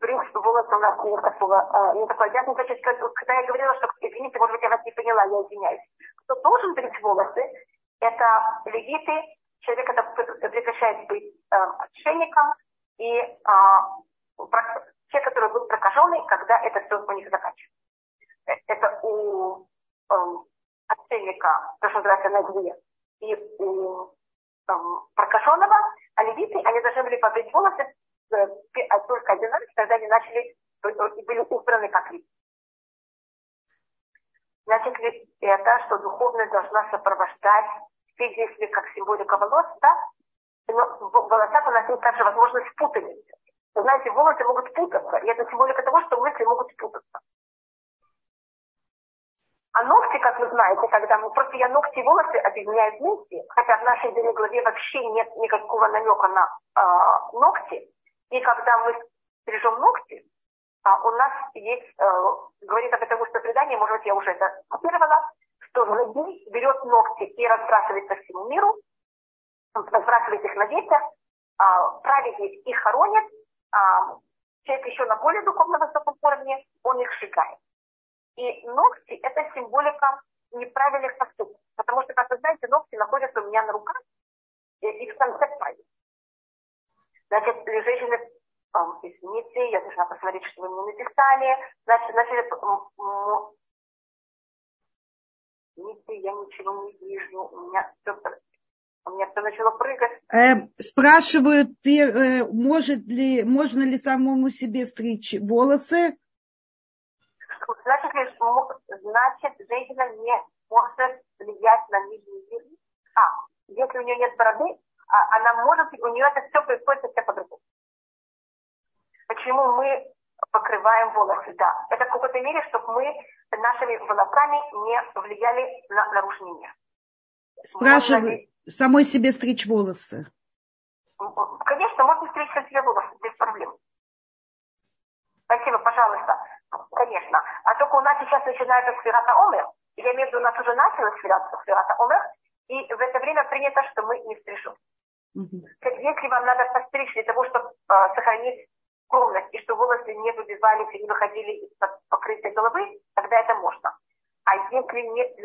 брить волосы у нас нет такого, э, не такой обязанности. Когда я говорила, что, извините, может быть, я вас не поняла, я извиняюсь. Кто должен брить волосы, это левиты, человек, который прекращает быть э, отшельником, и э, те, который был прокаженный, когда это все у них заканчивается. Э, это у э, что называется, Нагвия, и у э, прокаженного, а левиты, они должны были побрить волосы э, а только один раз, когда они начали, э, были убраны как левиты. Значит это, что духовность должна сопровождать все действия как символика волос, да? Но в волосах у нас есть также возможность путаницы. Знаете, волосы могут путаться, и это символика того, что мысли могут путаться. А ногти, как вы знаете, когда мы просто я ногти и волосы объединяю вместе, хотя в нашей голове вообще нет никакого намека на э, ногти, и когда мы стрижем ногти, а у нас есть, э, говорит об этом устное предание, может быть, я уже это цитировала, что злодей берет ногти и разбрасывает по всему миру, разбрасывает их на ветер, а, праведник их хоронит, а, человек еще на более духовно высоком уровне, он их сжигает. И ногти – это символика неправильных поступков. Потому что, как вы знаете, ногти находятся у меня на руках и в конце пальца. Значит, женщины, извините, я должна посмотреть, что вы мне написали. Значит, значит извините, я ничего не вижу, у меня все у меня все начало прыгать. Э, спрашивают, может ли, можно ли самому себе стричь волосы? Значит, ли, значит, женщина не может влиять на нижний мир. А, если у нее нет бороды, а, она может, у нее это все происходит совсем по-другому. Почему мы покрываем волосы? Да, это в какой-то мере, чтобы мы нашими волосами не влияли на наружный мир. Спрашиваю, самой себе стричь волосы. Конечно, можно стричь себе волосы, без проблем. Спасибо, пожалуйста. Конечно. А только у нас сейчас начинается сферата омер. Я имею в виду, у нас уже началась сферата, сферата омер, и в это время принято, что мы не стрижем. Угу. Если вам надо постричь для того, чтобы э, сохранить скромность, и чтобы волосы не выбивались и не выходили из-под покрытой головы, тогда это можно. А если нет,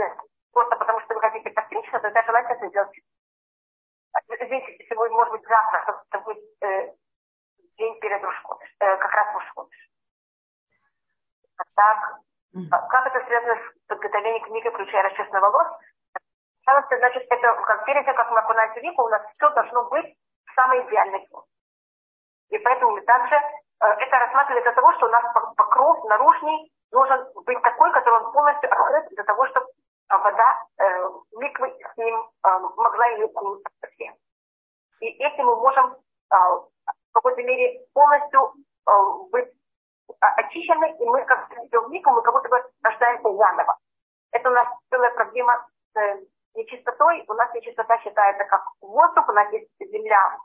просто потому что вы хотите постричься, тогда желательно это сделать. Здесь сегодня, может быть, завтра, это будет э, день перед Рушходыш, э, как раз Рушходыш. А так, mm. как это связано с подготовлением книги, включая расчесанный волос? Значит, это как перед тем, как мы окунаемся в веку, у нас все должно быть в самой идеальной форме. И поэтому мы также э, это рассматривали для того, что у нас покров наружный должен быть такой, который он полностью открыт для того, чтобы а, вода э, миквы с ним э, могла иметь совсем. И этим мы можем э, в какой-то мере полностью э, быть очищены, и мы, как в микву, мы как будто бы рождаемся заново. Это у нас целая проблема с э, нечистотой. У нас нечистота считается как воздух, у нас есть земля,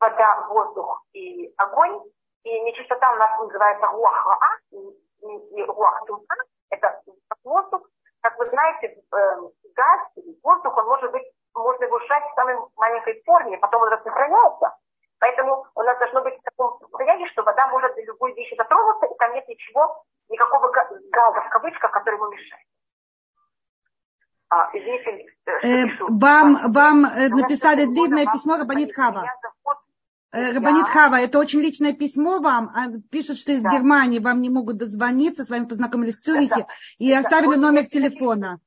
вода, воздух и огонь. И нечистота у нас называется руаха, и руах тумка, это воздух. Как вы знаете, э, газ, воздух, он может быть, можно его сжать в самой маленькой форме, потом он распространяется. Поэтому у нас должно быть в таком состоянии, что вода может для любой вещи дотронуться, и там нет ничего, никакого газа в кавычках, который ему мешает. А, извините, э, вам, вам э, написали длинное письмо Рабанит Хава. Э, Рабанит Хава, это очень личное письмо вам. А, пишут, что из да. Германии вам не могут дозвониться, с вами познакомились в Цюрихе это, и это, оставили номер телефона.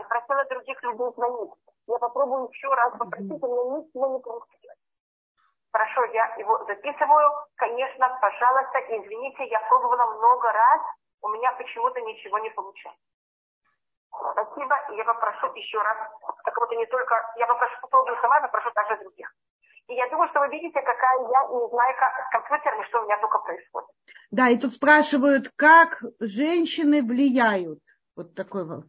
И просила других людей звонить. Я попробую еще раз попросить, у меня ничего не получилось. Хорошо, я его записываю. Конечно, пожалуйста, извините, я пробовала много раз, у меня почему-то ничего не получается. Спасибо, и я попрошу еще раз, так вот не только, я попрошу, попробую сама, попрошу также других. И я думаю, что вы видите, какая я не знаю, как с компьютерами, что у меня только происходит. Да, и тут спрашивают, как женщины влияют. Вот такой вот.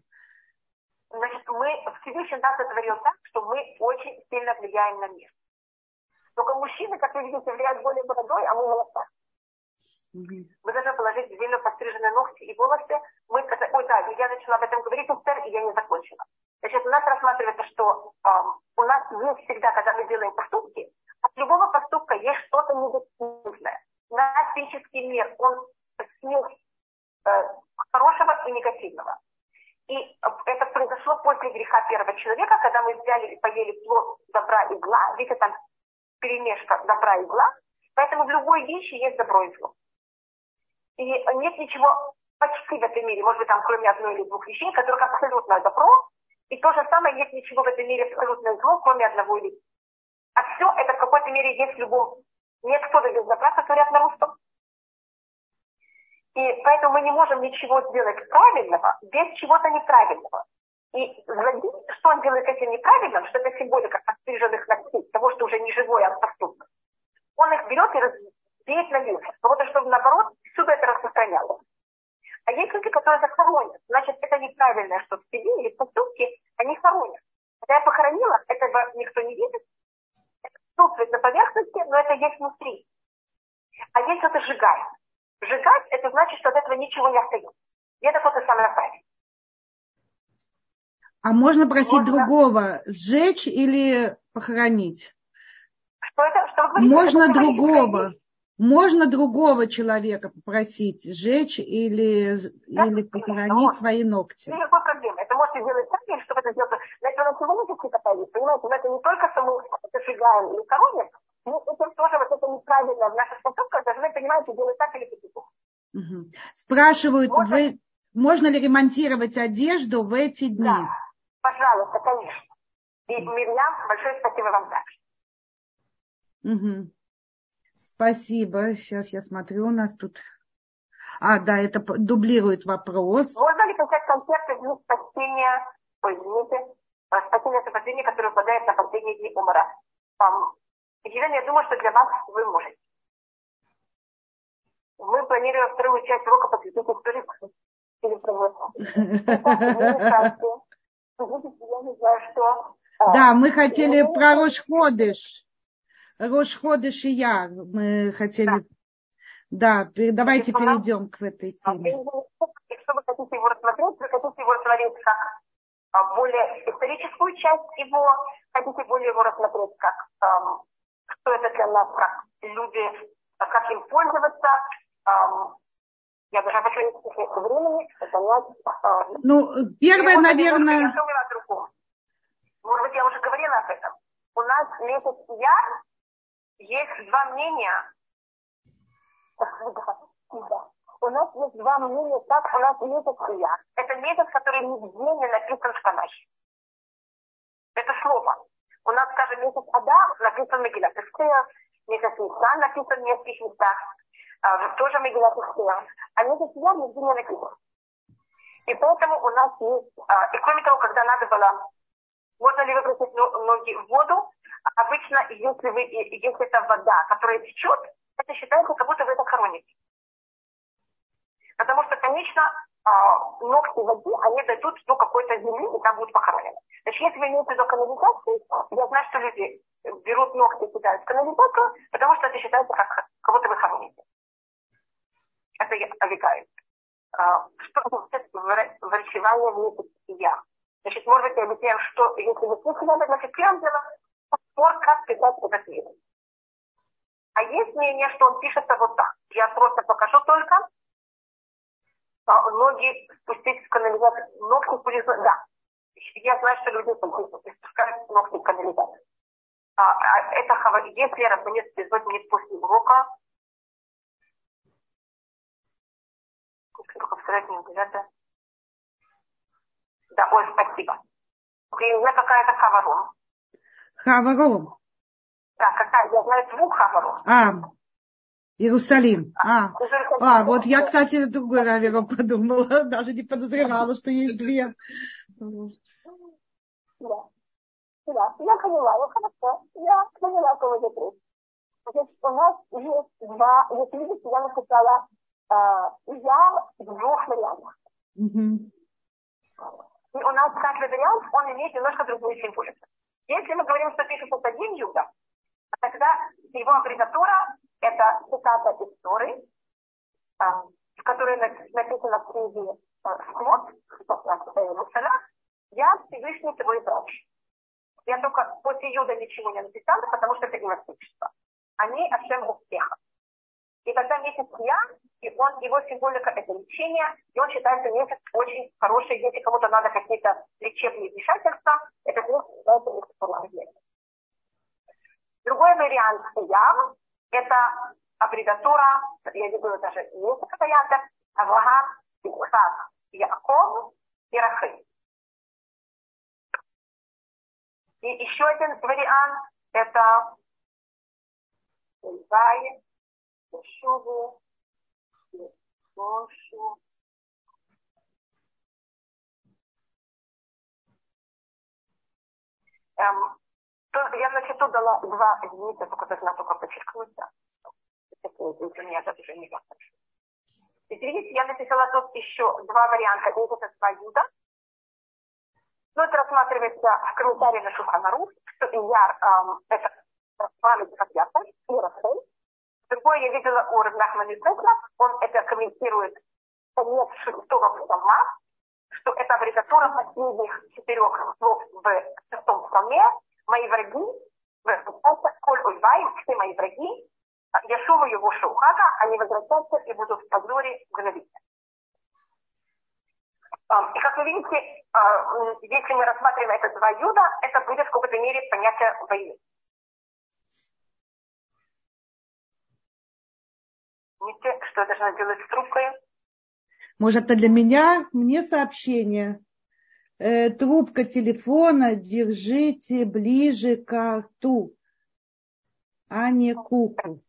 Значит, мы, Всевышний нас сотворил так, что мы очень сильно влияем на мир. Только мужчины, как вы видите, влияют более бородой, а мы молодцы. Мы должны положить длинно постриженные ногти и волосы. Мы, ой, да, я начала об этом говорить, и я не закончила. Значит, у нас рассматривается, что э, у нас есть всегда, когда мы делаем поступки, от любого поступка есть что-то негативное. Наш физический мир, он смесь э, хорошего и негативного. И это произошло после греха первого человека, когда мы взяли и поели плод добра и зла. Видите, там перемешка добра и зла. Поэтому в любой вещи есть добро и зло. И нет ничего почти в этом мире, может быть, там кроме одной или двух вещей, которых абсолютно добро, и то же самое нет ничего в этом мире абсолютно зло, кроме одного или А все это в какой-то мере есть в любом. Нет кто-то без добра, как говорят на русском. И поэтому мы не можем ничего сделать правильного без чего-то неправильного. И злодей, что он делает этим неправильным, что это символика отстриженных ногтей, того, что уже не живое, а поступок. Он их берет и разбеет на вилке. Вот чтобы наоборот, всюду это распространялось. А есть люди, которые захоронят. Значит, это неправильное, что в себе или в они хоронят. Когда я похоронила, этого никто не видит. Это на поверхности, но это есть внутри. А есть это сжигает. Сжигать, это значит, что от этого ничего не остается. И это то самое правильное. А можно просить можно... другого сжечь или похоронить? Что это? Что вы можно это другого. Можно другого человека попросить сжечь или, да? или похоронить да, свои ногти. Никакой проблемы. Это можете сделать сами, чтобы это сделать. На это на сегодня какие-то понимаете, но это не только само это сжигаем или короним, но это тоже вот это неправильно в наших поступках должны, понимаете, делать так или по угу. Спрашивают, можно... вы, можно ли ремонтировать одежду в эти дни? Да, пожалуйста, конечно. И Мирьям, большое спасибо вам также. Угу. Спасибо. Сейчас я смотрю, у нас тут... А, да, это дублирует вопрос. Можно ли концерт концерты дни спасения, ой, извините, э, спасения спасения, которое выпадает на последние дни умора? Елена, я думаю, что для вас вы можете. Мы планируем вторую часть урока посвятить истории что... Да, мы хотели про Рошходыш. Рошходыш и я. Мы хотели... Да, давайте перейдем к этой теме. Если вы хотите его рассмотреть, вы хотите его рассмотреть как а, более историческую часть его, хотите более его рассмотреть как что это для нас, как люди, как им пользоваться. Я даже хочу времени понять. Ну, первое, наверное... Может быть, я уже говорила об этом. У нас месяц я есть два мнения. У нас есть два мнения, как у нас месяц я. Это месяц, который нигде не написан в Танахе. Это слово. У нас, скажем, месяц Адам написан в Мегилат Эстер, месяц Нисан написан в нескольких местах, а, тоже Мегилат Эстер, а месяц Я нигде не написан. И поэтому у нас есть, а, и кроме того, когда надо было, можно ли выбросить ноги в воду, обычно, если, вы, если это вода, которая течет, это считается, как будто вы это хороните. Потому что, конечно, а, ногти воды, они дойдут до какой-то земли, и там будут похоронены. Значит, если вы имеете в виду канализацию, я знаю, что люди берут ногти и кидают в канализацию, потому что это считается, как кого-то вы хороните. Это я овекаю. А, что врачевание в я? Значит, может быть, я объясняю, что если вы слышали, значит, первым делом, спор, как писать этот мир. А есть мнение, что он пишется вот так. Я просто покажу только, а ноги спустить в канализацию. Ногти будет, да. Я знаю, что люди спускают ногти в канализацию. А, а это если Рабанец не после урока, только встать не да? Да, ой, спасибо. Я знаю, какая-то хаварон. Хаварон. Да, какая, я знаю двух хаварон. А, Иерусалим. А, а вот я, кстати, другой Равера подумала, даже не подозревала, что есть две. Да. Да, я поняла, ну хорошо, я поняла, о ком идет речь. Значит, у нас есть два, вот видите, я написала э, я в двух вариантах. Mm-hmm. И у нас каждый вариант, он имеет немножко другую символику. Если мы говорим, что пишется один Юда, тогда его аббревиатура это цитата из Торы, в которой написано в книге Шмот, я Всевышний твой врач. Я только после Юда ничего не написала, потому что это гимнастичество. Они Ашем успеха. И тогда месяц я, и он, его символика это лечение, и он считается месяц очень хороший, если кому-то надо какие-то лечебные вмешательства, это месяц считается Другой вариант я, это аббревиатура, я не буду даже несколько вариантов, Авраам, Исхак, Яков и Рахиль. И еще один вариант – это Зай, Шуву, Мошу. Эм, то, я, значит, тут дала два единицы, только должна только подчеркнуть, да. Для меня я написала тут еще два варианта. Два юда. Но это рассматривается в комментарии на Шуханару, что Ияр эм, это память как Яков и Рахель. Другое я видела у Рабнахмана он это комментирует конец шестого псалма, что это аббревиатура последних четырех слов в шестом псалме. Мои враги, коль ульвай, все мои враги, Яшува его шаухата, они возвратятся и будут в позоре гнобить. И как вы видите, если мы рассматриваем это два юда, это будет в какой-то мере понятие войны. Видите, что я должна делать с трубкой? Может, это для меня? Мне сообщение. Э, трубка телефона держите ближе к рту, а не куку.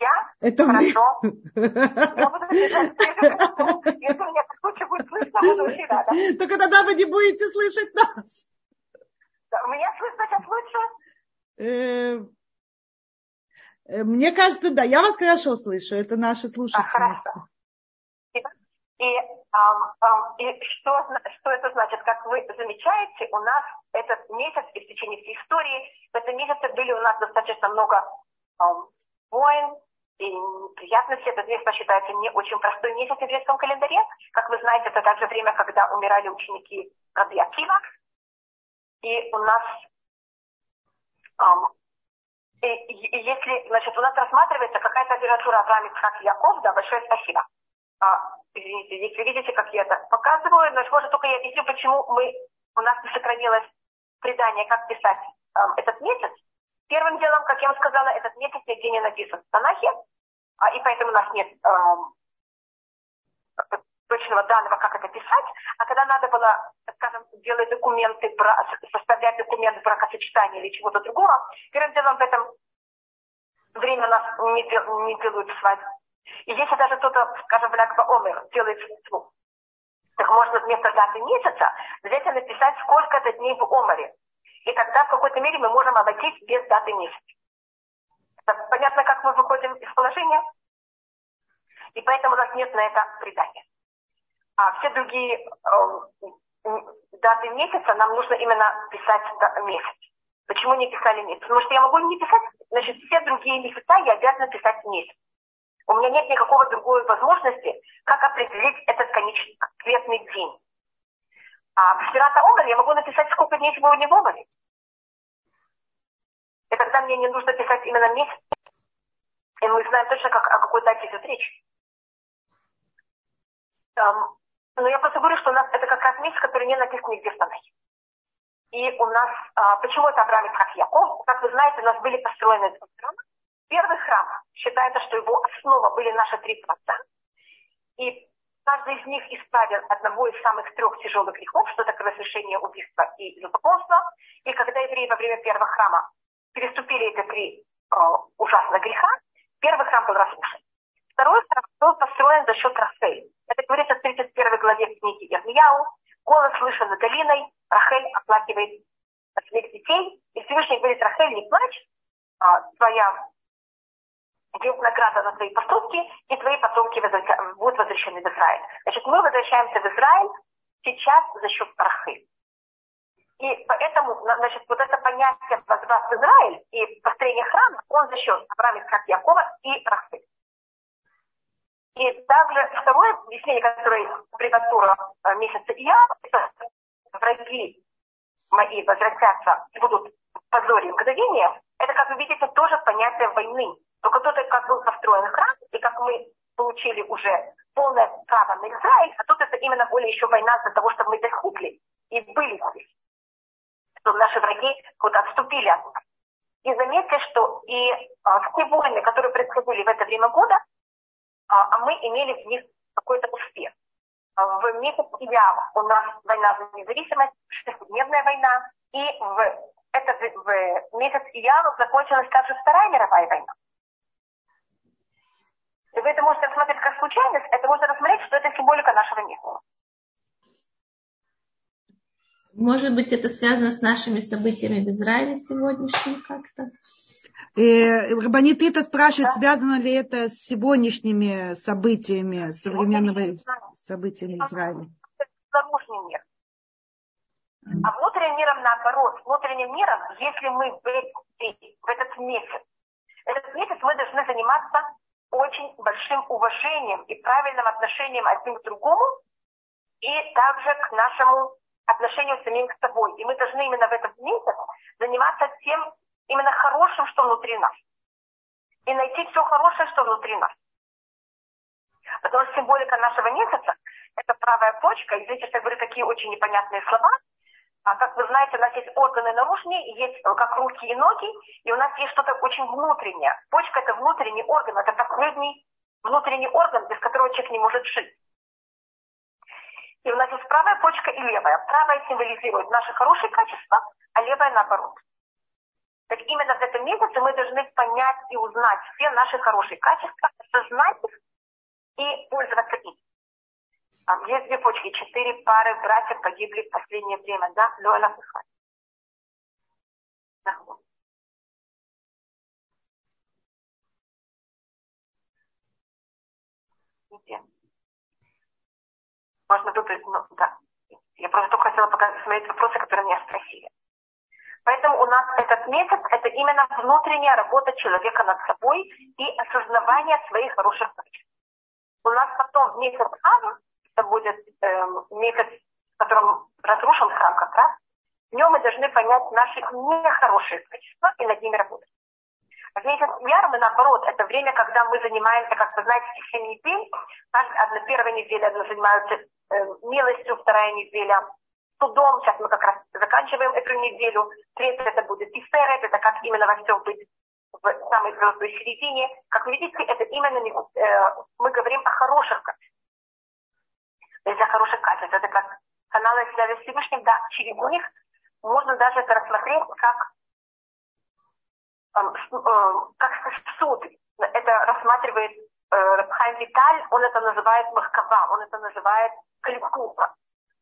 Я? Это Хорошо. Мы. Я буду держать Если меня по случаю будет слышно, буду очень рада. Только тогда вы не будете слышать нас. Меня слышно сейчас лучше? Э, мне кажется, да, я вас хорошо слышу, это наши слушательницы. И, um, um, и что, что это значит? Как вы замечаете, у нас этот месяц и в течение всей истории, в этом месяце были у нас достаточно много войн и неприятности. Этот месяц считается не очень простой месяц в еврейском календаре. Как вы знаете, это также время, когда умирали ученики Раби. И у нас um, и, и, если, значит, у нас рассматривается какая-то литература Авраам Ицхак Яков, да, большое спасибо. А, извините, если видите, как я это показываю, значит, может, только я объясню, почему мы, у нас не сохранилось предание, как писать эм, этот месяц. Первым делом, как я вам сказала, этот месяц нигде не написан в Танахе, а, и поэтому у нас нет э, точного данного, как это писать. А когда надо было, скажем, делать документы, составлять документы бракосочетания или чего-то другого, первым делом в этом время нас не, не делают свадьбу. И если даже кто-то, скажем, в Ляква Омер делает свадьбу, так можно вместо даты месяца взять и написать, сколько это дней в Омаре. И тогда в какой-то мере мы можем обойтись без даты месяца. Понятно, как мы выходим из положения? И поэтому у нас нет на это предания. А все другие э, даты месяца нам нужно именно писать месяц. Почему не писали месяц? Потому что я могу не писать, значит, все другие месяца я обязана писать месяц. У меня нет никакого другой возможности, как определить этот конкретный день. А в Сферата Омар я могу написать, сколько дней сегодня в Омаре. И тогда мне не нужно писать именно месяц. И мы знаем точно, как, о какой дате идет речь. Но я просто говорю, что у нас это как раз месяц, который не написан нигде в Танахе. И у нас, а, почему это Авраам как Яков? Как вы знаете, у нас были построены два храма. Первый храм считается, что его основа были наши три отца. И Каждый из них исправил одного из самых трех тяжелых грехов, что такое разрешение убийства и любопытства. И когда евреи во время первого храма переступили эти три э, ужасных греха, первый храм был разрушен. Второй храм был построен за счет Рахель. Это говорится в 31 главе книги Ирмияу. Голос слышен над долиной, Рахель оплакивает своих детей. И Всевышний говорит, Рахель, не плачь, а, твоя будет награда за твои поступки, и твои потомки будут возвращены в Израиль. Значит, мы возвращаемся в Израиль сейчас за счет Рахы. И поэтому, значит, вот это понятие возврат в Израиль и построение храма, он за счет Авраама, как Якова и Рахы. И И также второе объяснение, которое приготовила э, месяца я, это враги мои возвратятся и будут в позоре мгновения, это, как вы видите, тоже понятие войны. Только тут как был построен храм, и как мы получили уже полное право на Израиль, а тут это именно более еще война для того, чтобы мы достигли и были здесь. Чтобы наши враги вот отступили от нас. И заметьте, что и а, все войны, которые происходили в это время года, а, а мы имели в них какой-то успех. А, в месяц Ияв у нас война за независимость, шестидневная война, и в, это в месяц Ияв закончилась также Вторая мировая война. И вы это можете рассмотреть как случайность, это можно рассмотреть, что это символика нашего мира. Может быть, это связано с нашими событиями в Израиле сегодняшними как-то? Э, Рабанит это спрашивает, связано ли это с сегодняшними событиями, современными событиями Израиля. Наружный мир. А внутренним миром наоборот. Внутренним миром, если мы в, в этот месяц, этот месяц мы должны заниматься очень большим уважением и правильным отношением один к другому и также к нашему отношению самим к собой. И мы должны именно в этот месяц заниматься тем именно хорошим, что внутри нас. И найти все хорошее, что внутри нас. Потому что символика нашего месяца – это правая почка. Извините, что я говорю такие очень непонятные слова. А как вы знаете, у нас есть органы наружные, есть как руки и ноги, и у нас есть что-то очень внутреннее. Почка – это внутренний орган, это последний внутренний орган, без которого человек не может жить. И у нас есть правая почка и левая. Правая символизирует наши хорошие качества, а левая наоборот. Так именно в этом месяце мы должны понять и узнать все наши хорошие качества, осознать их и пользоваться ими. А есть две почки, четыре пары братьев погибли в последнее время, да? Лёля Фихай. Можно тут, ну, да. Я просто только хотела посмотреть вопросы, которые меня спросили. Поэтому у нас этот месяц – это именно внутренняя работа человека над собой и осознавание своих хороших качеств. У нас потом месяц Ава, это будет э, месяц, в котором разрушен храм как раз, в нем мы должны понять наши нехорошие качества и над ними работать. В месяц Яр мы наоборот, это время, когда мы занимаемся, как вы знаете, в течение недель. Одна первая неделя занимаются э, милостью, вторая неделя судом. Сейчас мы как раз заканчиваем эту неделю. Третья это будет Тиферет, это как именно во всем быть в самой звездной середине. Как вы видите, это именно э, мы говорим о хороших качествах. О хороших качествах, это как каналы связи с Всевышним, да, через них можно даже это рассмотреть как, э, э, как суд. Это рассматривает э, Рабхайм Виталь, он это называет махкава, он это называет кликуха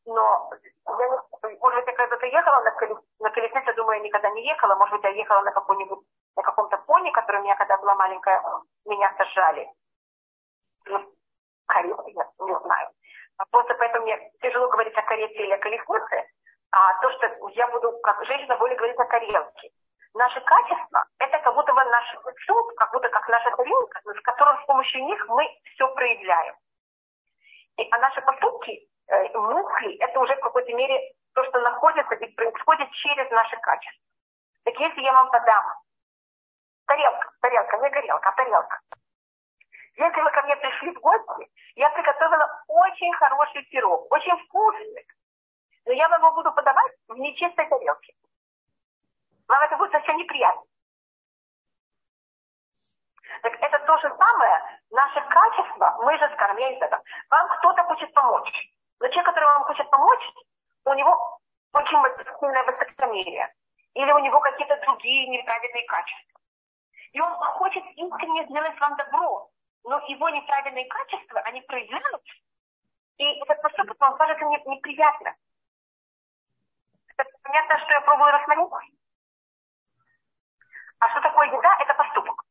но я не, может быть, я когда-то ехала на, колес, на колеснице, думаю, я никогда не ехала, может быть, я ехала на какой-нибудь, на каком-то пони, который у меня, когда была маленькая, меня сажали. Ну, карете, я не знаю. Просто поэтому мне тяжело говорить о карете или о колеснице, а то, что я буду, как женщина, более говорить о тарелке. Наши качества – это как будто бы наш суд, как будто как наша тарелка, с которой с помощью них мы все проявляем. И, а наши поступки мысли, это уже в какой-то мере то, что находится и происходит через наши качества. Так если я вам подам тарелка, тарелка, не горелка, а тарелка. Если вы ко мне пришли в гости, я приготовила очень хороший пирог, очень вкусный. Но я вам его буду подавать в нечистой тарелке. Вам это будет совсем неприятно. Так это то же самое, наше качество, мы же не знаю, вам кто-то хочет помочь. Но человек, который вам хочет помочь, у него очень сильное высокомерие. Или у него какие-то другие неправильные качества. И он хочет искренне сделать вам добро, но его неправильные качества, они проявляются. И этот поступок вам кажется неприятно. Это понятно, что я пробую рассмотреть. А что такое еда? Это поступок.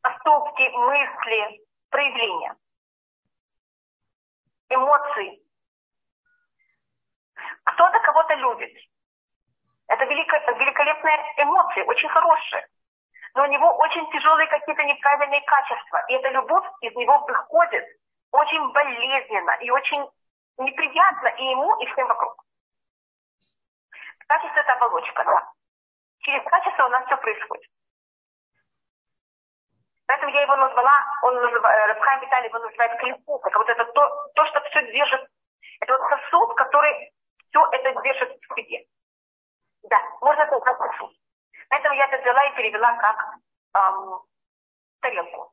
Поступки, мысли, проявления эмоций. Кто-то кого-то любит. Это велико, великолепные эмоции, очень хорошие. Но него очень тяжелые какие-то неправильные качества. И эта любовь из него выходит очень болезненно и очень неприятно и ему, и всем вокруг. Качество – это оболочка, да. Через качество у нас все происходит. Поэтому я его назвала, он э, Рабхайм Виталий его называет клепуха. Вот это то, то, что все держит. Это вот сосуд, который все это держит в себе. Да, можно это назвать сосуд. Поэтому я это взяла и перевела как эм, тарелку.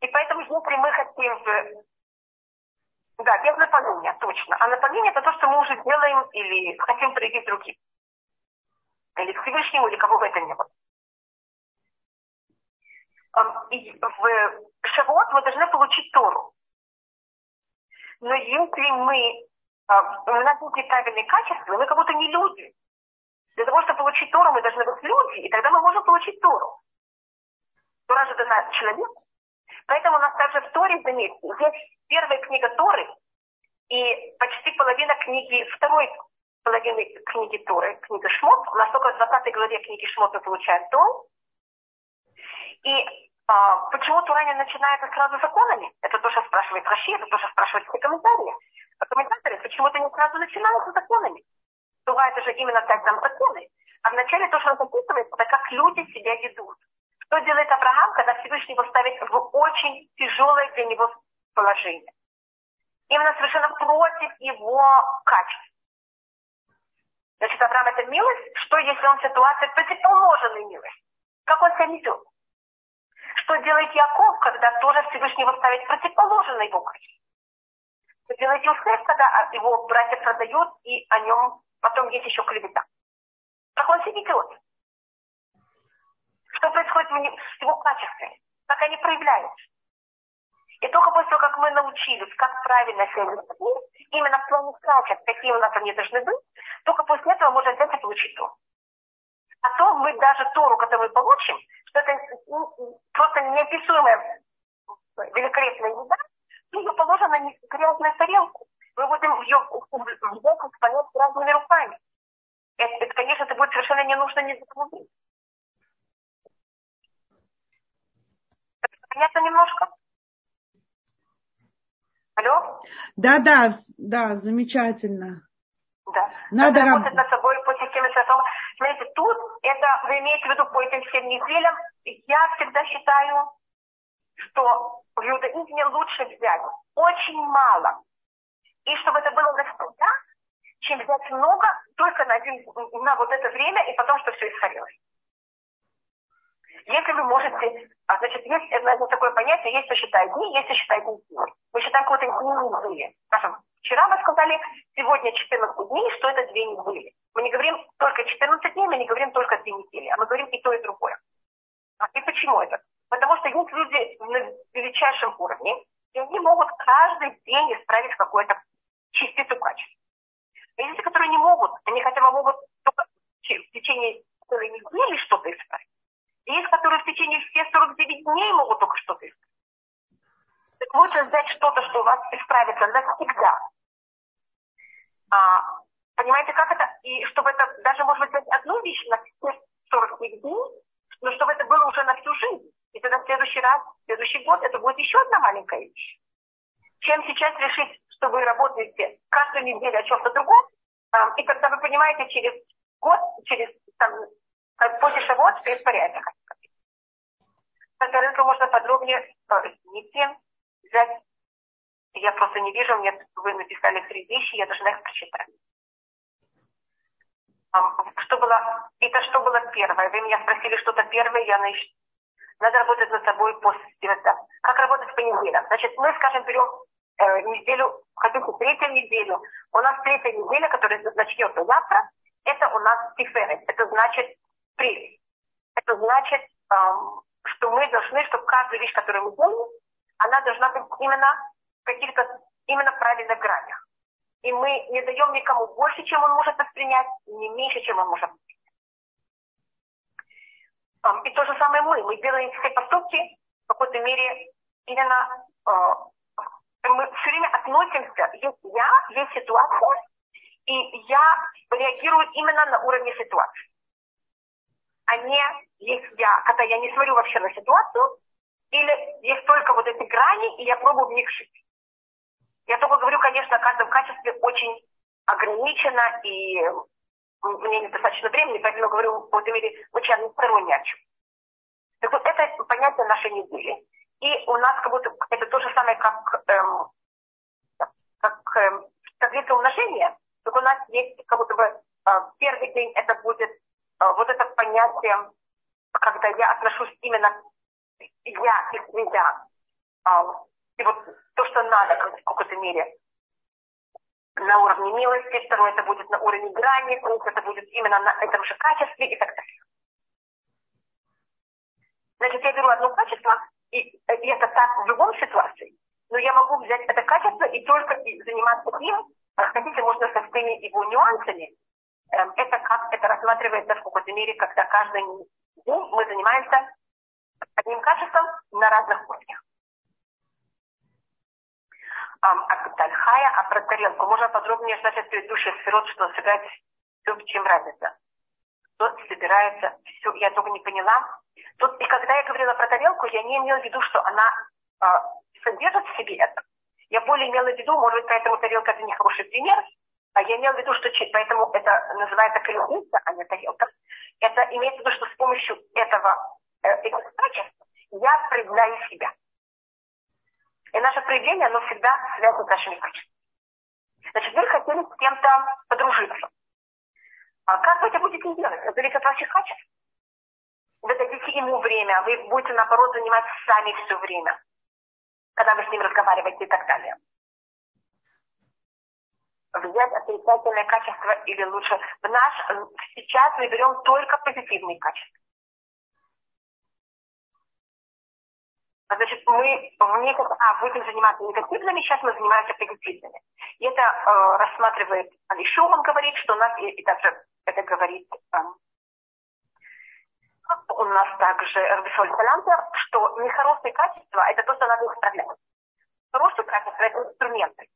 И поэтому, если мы хотим да, без наполнения, точно. А наполнение это то, что мы уже делаем или хотим проявить другим. Или к Всевышнему, или кого бы это ни было. И в Шавуот мы должны получить Тору. Но если мы, у нас есть неправильные качества, мы как будто не люди. Для того, чтобы получить Тору, мы должны быть люди, и тогда мы можем получить Тору. Тора же дана человеку. Поэтому у нас также в Торе, заметьте, есть первая книга Торы и почти половина книги, второй половины книги Торы, книга Шмот. У нас только в 20 главе книги Шмот мы получаем Тору. И а, почему Тура не начинается сразу законами? Это то, что спрашивает Раши, это то, что спрашивают все комментарии. А комментаторы почему-то не сразу начинаются законами. Тура это же именно так там законы. А вначале то, что он записывает, это как люди себя ведут. Что делает Авраам, когда Всевышний его ставит в очень тяжелое для него положение? Именно совершенно против его качеств. Значит, Авраам это милость. Что, если он в ситуации противоположной милости? Как он себя ведет? Что делает Яков, когда тоже Всевышний его ставит противоположное его качество? Что делает Иосиф, когда его братья продают, и о нем потом есть еще клевета? Как он себя ведет? Что происходит с его качествами? Как они проявляются? И только после того, как мы научились, как правильно себя вести, именно в плане качеств, какие у нас они должны быть, только после этого можно взять и получить то. А то мы даже Тору, которую мы получим, что это просто неописуемая великолепная еда, ее положено на грязную тарелку. Мы будем ее взять понять разными руками. Это, это, конечно, это будет совершенно не нужно ни за кого Понятно немножко? Алло? Да, да, да, замечательно. Да. Надо работать над собой по системе святого. Смотрите, тут это вы имеете в виду по этим всем неделям. Я всегда считаю, что в иудаизме лучше взять очень мало. И чтобы это было навсегда, чем взять много только на, один, на вот это время, и потом, что все испарилось. Если вы можете, а, значит, есть одно такое понятие, есть, кто считает дни, есть, кто считает недели. Мы считаем какой-то дни недели. Скажем, вчера мы сказали, сегодня 14 дней, что это две недели. Мы не говорим только 14 дней, мы не говорим только две недели, а мы говорим и то, и другое. А, и почему это? Потому что есть люди на величайшем уровне, и они могут каждый день исправить какую-то частицу качества. А есть люди, которые не могут, они хотя бы могут только в течение целой недели что-то исправить. Есть, которые в течение всех 49 дней могут только что-то исправить. Так лучше взять что-то, что у вас исправится навсегда. А, понимаете, как это? И чтобы это, даже, может быть, взять одну вещь на все 49 дней, но чтобы это было уже на всю жизнь. И тогда в следующий раз, в следующий год это будет еще одна маленькая вещь. Чем сейчас решить, что вы работаете каждую неделю о чем-то другом, и когда вы понимаете, через год, через там, после шавот все испаряется. Тогда можно подробнее извините, взять. Я просто не вижу, мне вы написали три вещи, я должна их прочитать. Что было, это что было первое? Вы меня спросили что-то первое, я наищу. Надо работать над собой после это. Как работать по неделям? Значит, мы, скажем, берем э, неделю, хотите третью неделю. У нас третья неделя, которая начнется завтра, это у нас тиферет. Это значит прелесть. Это значит, эм, что мы должны, чтобы каждая вещь, которую мы делаем, она должна быть именно в каких-то именно правильных гранях. И мы не даем никому больше, чем он может воспринять, не меньше, чем он может воспринять. И то же самое мы. Мы делаем все поступки в какой-то мере именно э, мы все время относимся, есть я, есть ситуация, и я реагирую именно на уровне ситуации. А не если я, когда я не смотрю вообще на ситуацию, или есть только вот эти грани, и я пробую в них жить. Я только говорю, конечно, о каждом качестве очень ограничено, и мне недостаточно времени, поэтому говорю в какой-то мере очень односторонне о чем. Так вот, это понятие нашей недели. И у нас как будто это то же самое, как, эм, как эм, таблица умножения. Так у нас есть как будто бы э, первый день это будет вот это понятие, когда я отношусь именно я и себя. Э, и вот то, что надо в какой-то мере на уровне милости, второе это будет на уровне грани, третье это будет именно на этом же качестве и так далее. Значит, я беру одно качество, и, и это так в любом ситуации, но я могу взять это качество и только заниматься им, а хотите, можно со всеми его нюансами. Эм, это как это рассматривается в какой-то мере, когда каждый день мы занимаемся одним качеством на разных уровнях. А а про тарелку. Можно подробнее значит предыдущий сферот, что собирать все, в чем разница. Что собирается все, я только не поняла. Тут, и когда я говорила про тарелку, я не имела в виду, что она э, содержит в себе это. Я более имела в виду, может быть, поэтому тарелка это не хороший пример, а я имела в виду, что поэтому это называется колесница, а не тарелка. Это имеется в виду, что с помощью этого, э, этих качеств я проявляю себя. И наше проявление, оно всегда связано с нашими качествами. Значит, вы хотели с кем-то подружиться. А как вы это будете делать? Это зависит от ваших качеств вы дадите ему время, вы будете, наоборот, заниматься сами все время, когда вы с ним разговариваете и так далее. Взять отрицательное качество или лучше в наш, сейчас мы берем только позитивные качества. Значит, мы в них, а, будем заниматься негативными, сейчас мы занимаемся позитивными. И это э, рассматривает Алишум, он говорит, что у нас, и, и также это говорит э, у нас также Рабисоль Салантер, что нехорошие качества – это то, что надо исправлять. Хорошие качества – это инструменты.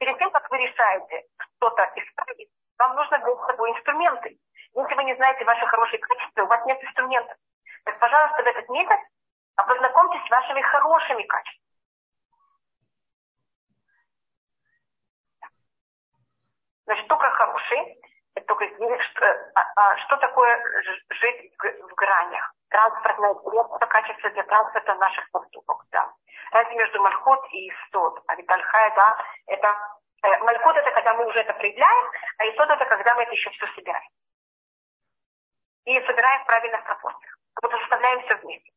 Перед тем, как вы решаете что-то исправить, вам нужно с собой инструменты. Если вы не знаете ваши хорошие качества, у вас нет инструментов. Так, пожалуйста, в этот месяц познакомьтесь с вашими хорошими качествами. Значит, только хорошие только что, а, а, что такое жить в гранях? Транспортное средство, качество для транспорта наших поступок, да. Разница между Мальхот и Истот. А Витальхая, да, это э, Мальхот это когда мы уже это проявляем, а Истот это когда мы это еще все собираем. И собираем в правильных пропорциях. Вот составляем все вместе.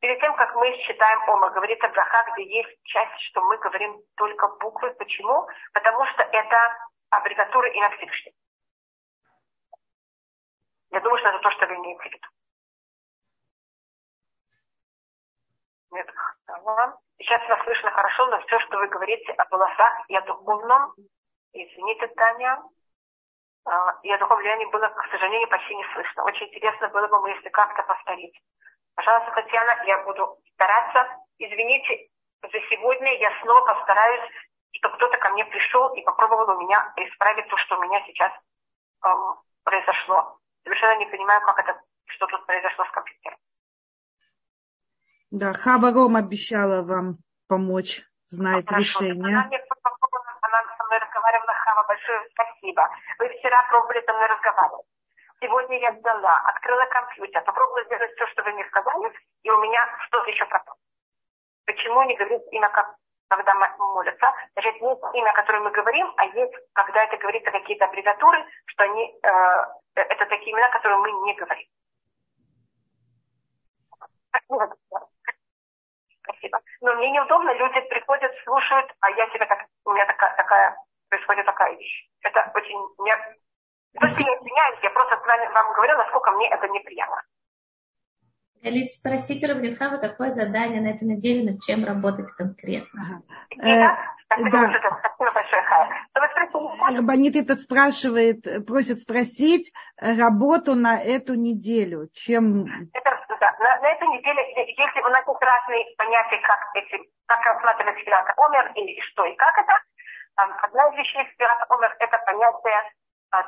Перед тем, как мы считаем Ома, говорит Абраха, где есть часть, что мы говорим только буквы. Почему? Потому что это аббревиатура имя Всевышнего. Я думаю, что это то, что вы имеете в виду. Сейчас вас слышно хорошо, но все, что вы говорите о волосах и о духовном, извините, Таня, а, и о духовном влиянии было, к сожалению, почти не слышно. Очень интересно было бы, если как-то повторить. Пожалуйста, Татьяна, я буду стараться. Извините, за сегодня я снова постараюсь, чтобы кто-то ко мне пришел и попробовал у меня исправить то, что у меня сейчас эм, произошло совершенно не понимаю, как это, что тут произошло с компьютером. Да, Хава Ром обещала вам помочь, знает ну, решение. Она, мне, она со мной разговаривала, Хава, большое спасибо. Вы вчера пробовали со мной разговаривать. Сегодня я сдала, открыла компьютер, попробовала сделать все, что вы мне сказали, и у меня что-то еще пропало. Почему не говорить имя как когда молятся. Значит, есть имя, которое мы говорим, а есть, когда это говорится какие-то аббревиатуры, что они, э, это такие имена, которые мы не говорим. Спасибо. Спасибо. Но мне неудобно, люди приходят, слушают, а я себя так, у меня такая, такая происходит такая вещь. Это очень... Мне, просто я извиняюсь, я просто с вами вам говорю, насколько мне это неприятно. Галит, спросите Рабинхава, какое задание на этой неделе, над чем работать конкретно. Ага. Э, да. Рабанит этот спрашивает, просит спросить работу на эту неделю. Чем... Это, на, этой неделе, если у нас есть разные понятия, как, эти, как рассматривать филата омер, или что и как это, Одна из вещей Спират Омер – это понятие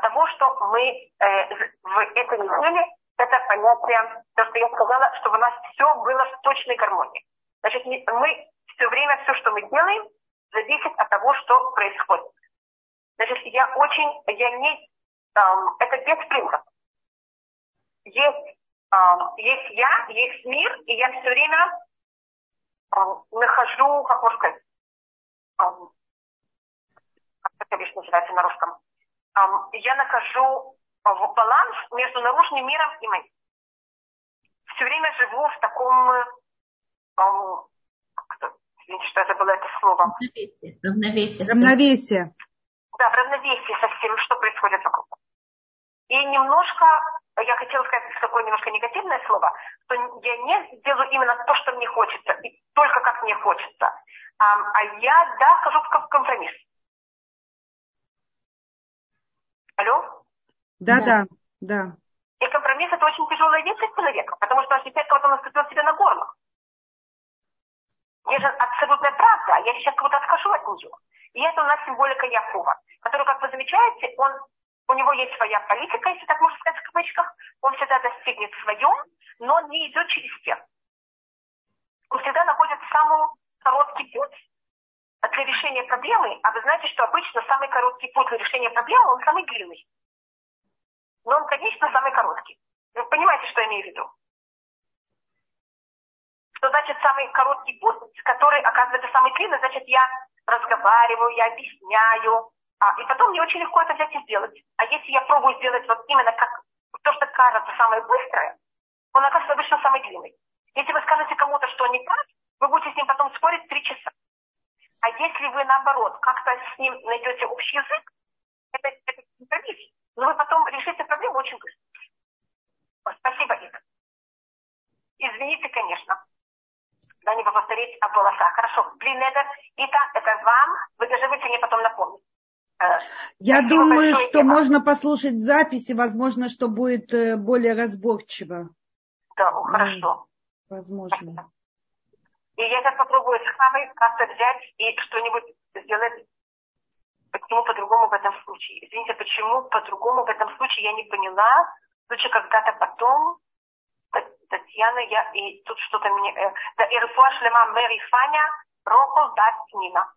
того, что мы в этой неделе, это понятие, то, что я сказала, чтобы у нас все было в точной гармонии. Значит, мы все время, все, что мы делаем, зависит от того, что происходит. Значит, я очень, я не, эм, это без принципа. Есть, есть я, есть мир, и я все время эм, нахожу, как можно сказать, эм, как эта вещь называется на русском, я нахожу в баланс между наружным миром и моим. Все время живу в таком, извините, что это было это слово. Равновесие. Равновесие. Равновесие. Да, в равновесии со всем, что происходит вокруг. И немножко, я хотела сказать такое немножко негативное слово, что я не делаю именно то, что мне хочется, и только как мне хочется. А, а я, да, хожу в компромисс. Алло? Да, да, да. И компромисс это очень тяжелая вещь для человека, потому что считает, кого-то наступил себе на горло. Это же абсолютная правда, а я сейчас кого-то откажу от нее. И это у нас символика Якова, который, как вы замечаете, он, у него есть своя политика, если так можно сказать в кавычках, он всегда достигнет своем, но не идет через тех. Он всегда находит самый короткий путь для решения проблемы, а вы знаете, что обычно самый короткий путь для решения проблемы, он самый длинный. Но он, конечно, самый короткий. Вы понимаете, что я имею в виду? Что значит самый короткий путь, который оказывается самый длинный, значит я разговариваю, я объясняю, а, и потом мне очень легко это взять и сделать. А если я пробую сделать вот именно как то, что кажется самое быстрое, он оказывается обычно самый длинный. Если вы скажете кому-то, что не так, вы будете с ним потом спорить три часа. А если вы, наоборот, как-то с ним найдете общий язык, это, это компромисс. Но вы потом решите проблему очень быстро. Спасибо, Ика. Извините, конечно да, не повторить о волосах. Хорошо, блинедер, Итак, это вам, вы даже вы мне потом напомните. Я Спасибо думаю, что тема. можно послушать в записи, возможно, что будет э, более разборчиво. Да, ну, хорошо. Возможно. И я сейчас попробую с Хавой как-то взять и что-нибудь сделать. Почему по-другому в этом случае? Извините, почему по-другому в этом случае я не поняла. Лучше когда-то потом Татьяна, я и тут что-то мне... Э, да, и Шлема Мэри Фаня, Рохол Дат Нина.